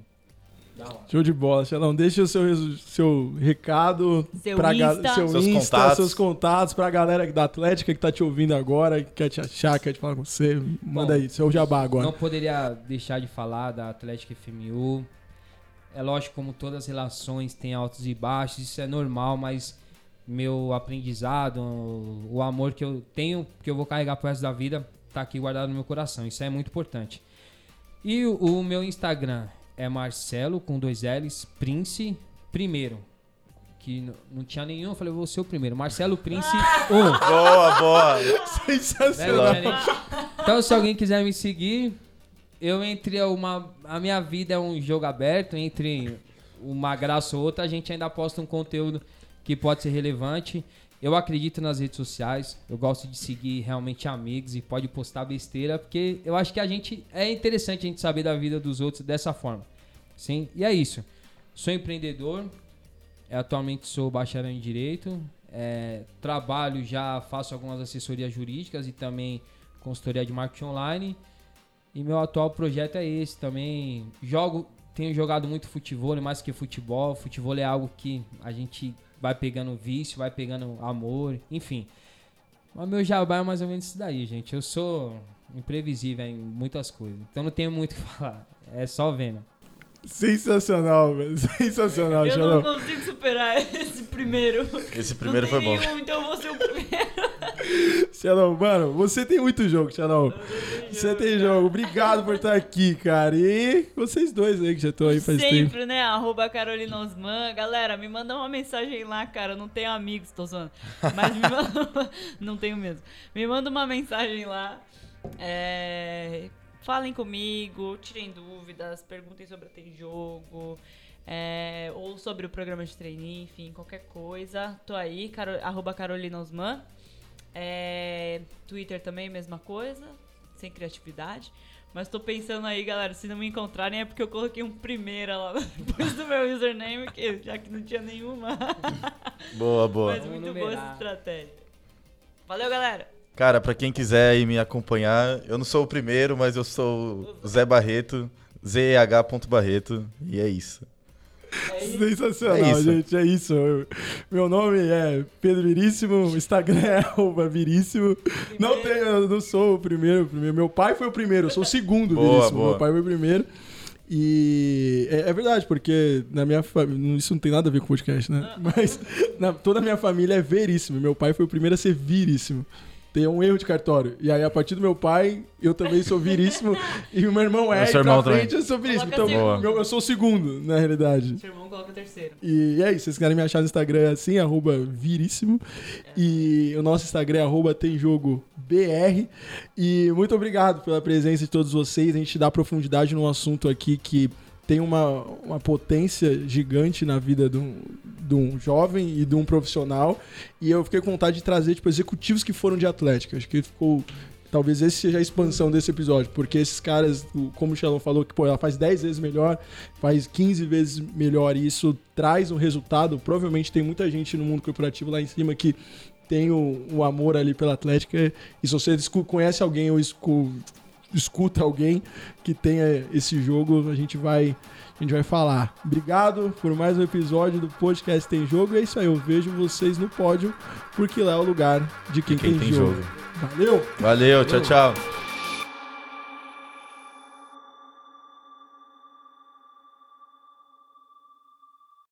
Show de bola, Xelão. Deixa o seu, seu recado, seu pra Insta, seu seus, Insta contatos. seus contatos pra galera da Atlética que tá te ouvindo agora, que quer te achar, quer te falar com você. Manda Bom, aí, seu jabá agora. Não poderia deixar de falar da Atlética FMU. É lógico, como todas as relações tem altos e baixos, isso é normal, mas meu aprendizado, o amor que eu tenho, que eu vou carregar pro resto da vida, tá aqui guardado no meu coração. Isso é muito importante. E o, o meu Instagram é Marcelo com dois L's, Prince primeiro. Que não tinha nenhum, eu falei, vou ser o primeiro. Marcelo Prince 1. Um. Boa, boa. Sensacional. Então, se alguém quiser me seguir, eu entre uma. A minha vida é um jogo aberto, entre uma graça ou outra, a gente ainda posta um conteúdo que pode ser relevante. Eu acredito nas redes sociais, eu gosto de seguir realmente amigos e pode postar besteira, porque eu acho que a gente é interessante a gente saber da vida dos outros dessa forma. Sim, e é isso. Sou empreendedor, atualmente sou bacharel em direito, É, trabalho já, faço algumas assessorias jurídicas e também consultoria de marketing online. E meu atual projeto é esse também. Jogo, tenho jogado muito futebol, mais que futebol. Futebol é algo que a gente vai pegando vício, vai pegando amor, enfim. Mas meu jabá é mais ou menos isso daí, gente. Eu sou imprevisível em muitas coisas. Então não tenho muito o que falar. É só vendo. Sensacional, velho. Sensacional, Eu Xalão. não consigo superar esse primeiro. Esse primeiro não foi bom. Nenhum, então eu vou ser o primeiro. Xalão, mano, você tem muito jogo, Xalão. Você tem jogo. Obrigado por estar aqui, cara. E vocês dois aí que já estão aí faz tempo. Sempre, né? Arroba Carolina Osman. Galera, me manda uma mensagem lá, cara. Eu não tenho amigos, tô zoando. Mas me manda. não tenho mesmo. Me manda uma mensagem lá. É, Falem comigo, tirem dúvidas, perguntem sobre Tem Jogo. é, ou sobre o programa de trainee, enfim, qualquer coisa. Tô aí, caro, arroba Carolina Osman. É, Twitter também, mesma coisa, sem criatividade. Mas tô pensando aí, galera, se não me encontrarem é porque eu coloquei um primeira lá depois do meu username, que, já que não tinha nenhuma. Boa, boa. Mas Vamos muito boa essa estratégia. Valeu, galera! Cara, pra quem quiser ir me acompanhar, eu não sou o primeiro, mas eu sou o Zé Barreto, zeh.barreto, e é isso. É isso. Sensacional, É isso. gente. É isso. Eu- meu nome é Pedro Viríssimo, o Instagram é arroba Viríssimo. Não tenho, eu não sou o primeiro, o primeiro. Meu pai foi o primeiro, eu sou o segundo Boa, Viríssimo. boa. Meu pai foi o primeiro. E é, é verdade, porque na minha família. Isso não tem nada a ver com podcast, né? Mas na- toda a minha família é Veríssimo. Meu pai foi o primeiro a ser Viríssimo. Tem um erro de cartório. E aí, a partir do meu pai, eu também sou Viríssimo. e o meu irmão é. É e seu pra irmão também. frente eu sou Viríssimo. Coloca Então, meu- eu sou o segundo, na realidade. Seu irmão coloca o terceiro. E é isso, vocês querem me achar no Instagram é assim, arroba viríssimo. E o nosso Instagram é arroba tem jogo BR. E muito obrigado pela presença de todos vocês. A gente dá profundidade num assunto aqui que tem uma, uma potência gigante na vida de um, de um jovem e de um profissional. E eu fiquei com vontade de trazer tipo, executivos que foram de Atlética. Acho que ficou. Talvez esse seja a expansão desse episódio, porque esses caras, como o Shalom falou, que pô, ela faz 10 vezes melhor, faz 15 vezes melhor, e isso traz um resultado. Provavelmente tem muita gente no mundo corporativo lá em cima que tem o, o amor ali pela Atlética. E se você conhece alguém ou escuta alguém que tenha esse jogo, a gente vai. A gente vai falar. Obrigado por mais um episódio do Podcast Tem Jogo. E é isso aí, eu vejo vocês no pódio, porque lá é o lugar de quem, Quem tem, tem jogo. jogo. Valeu! Valeu, tchau, tchau.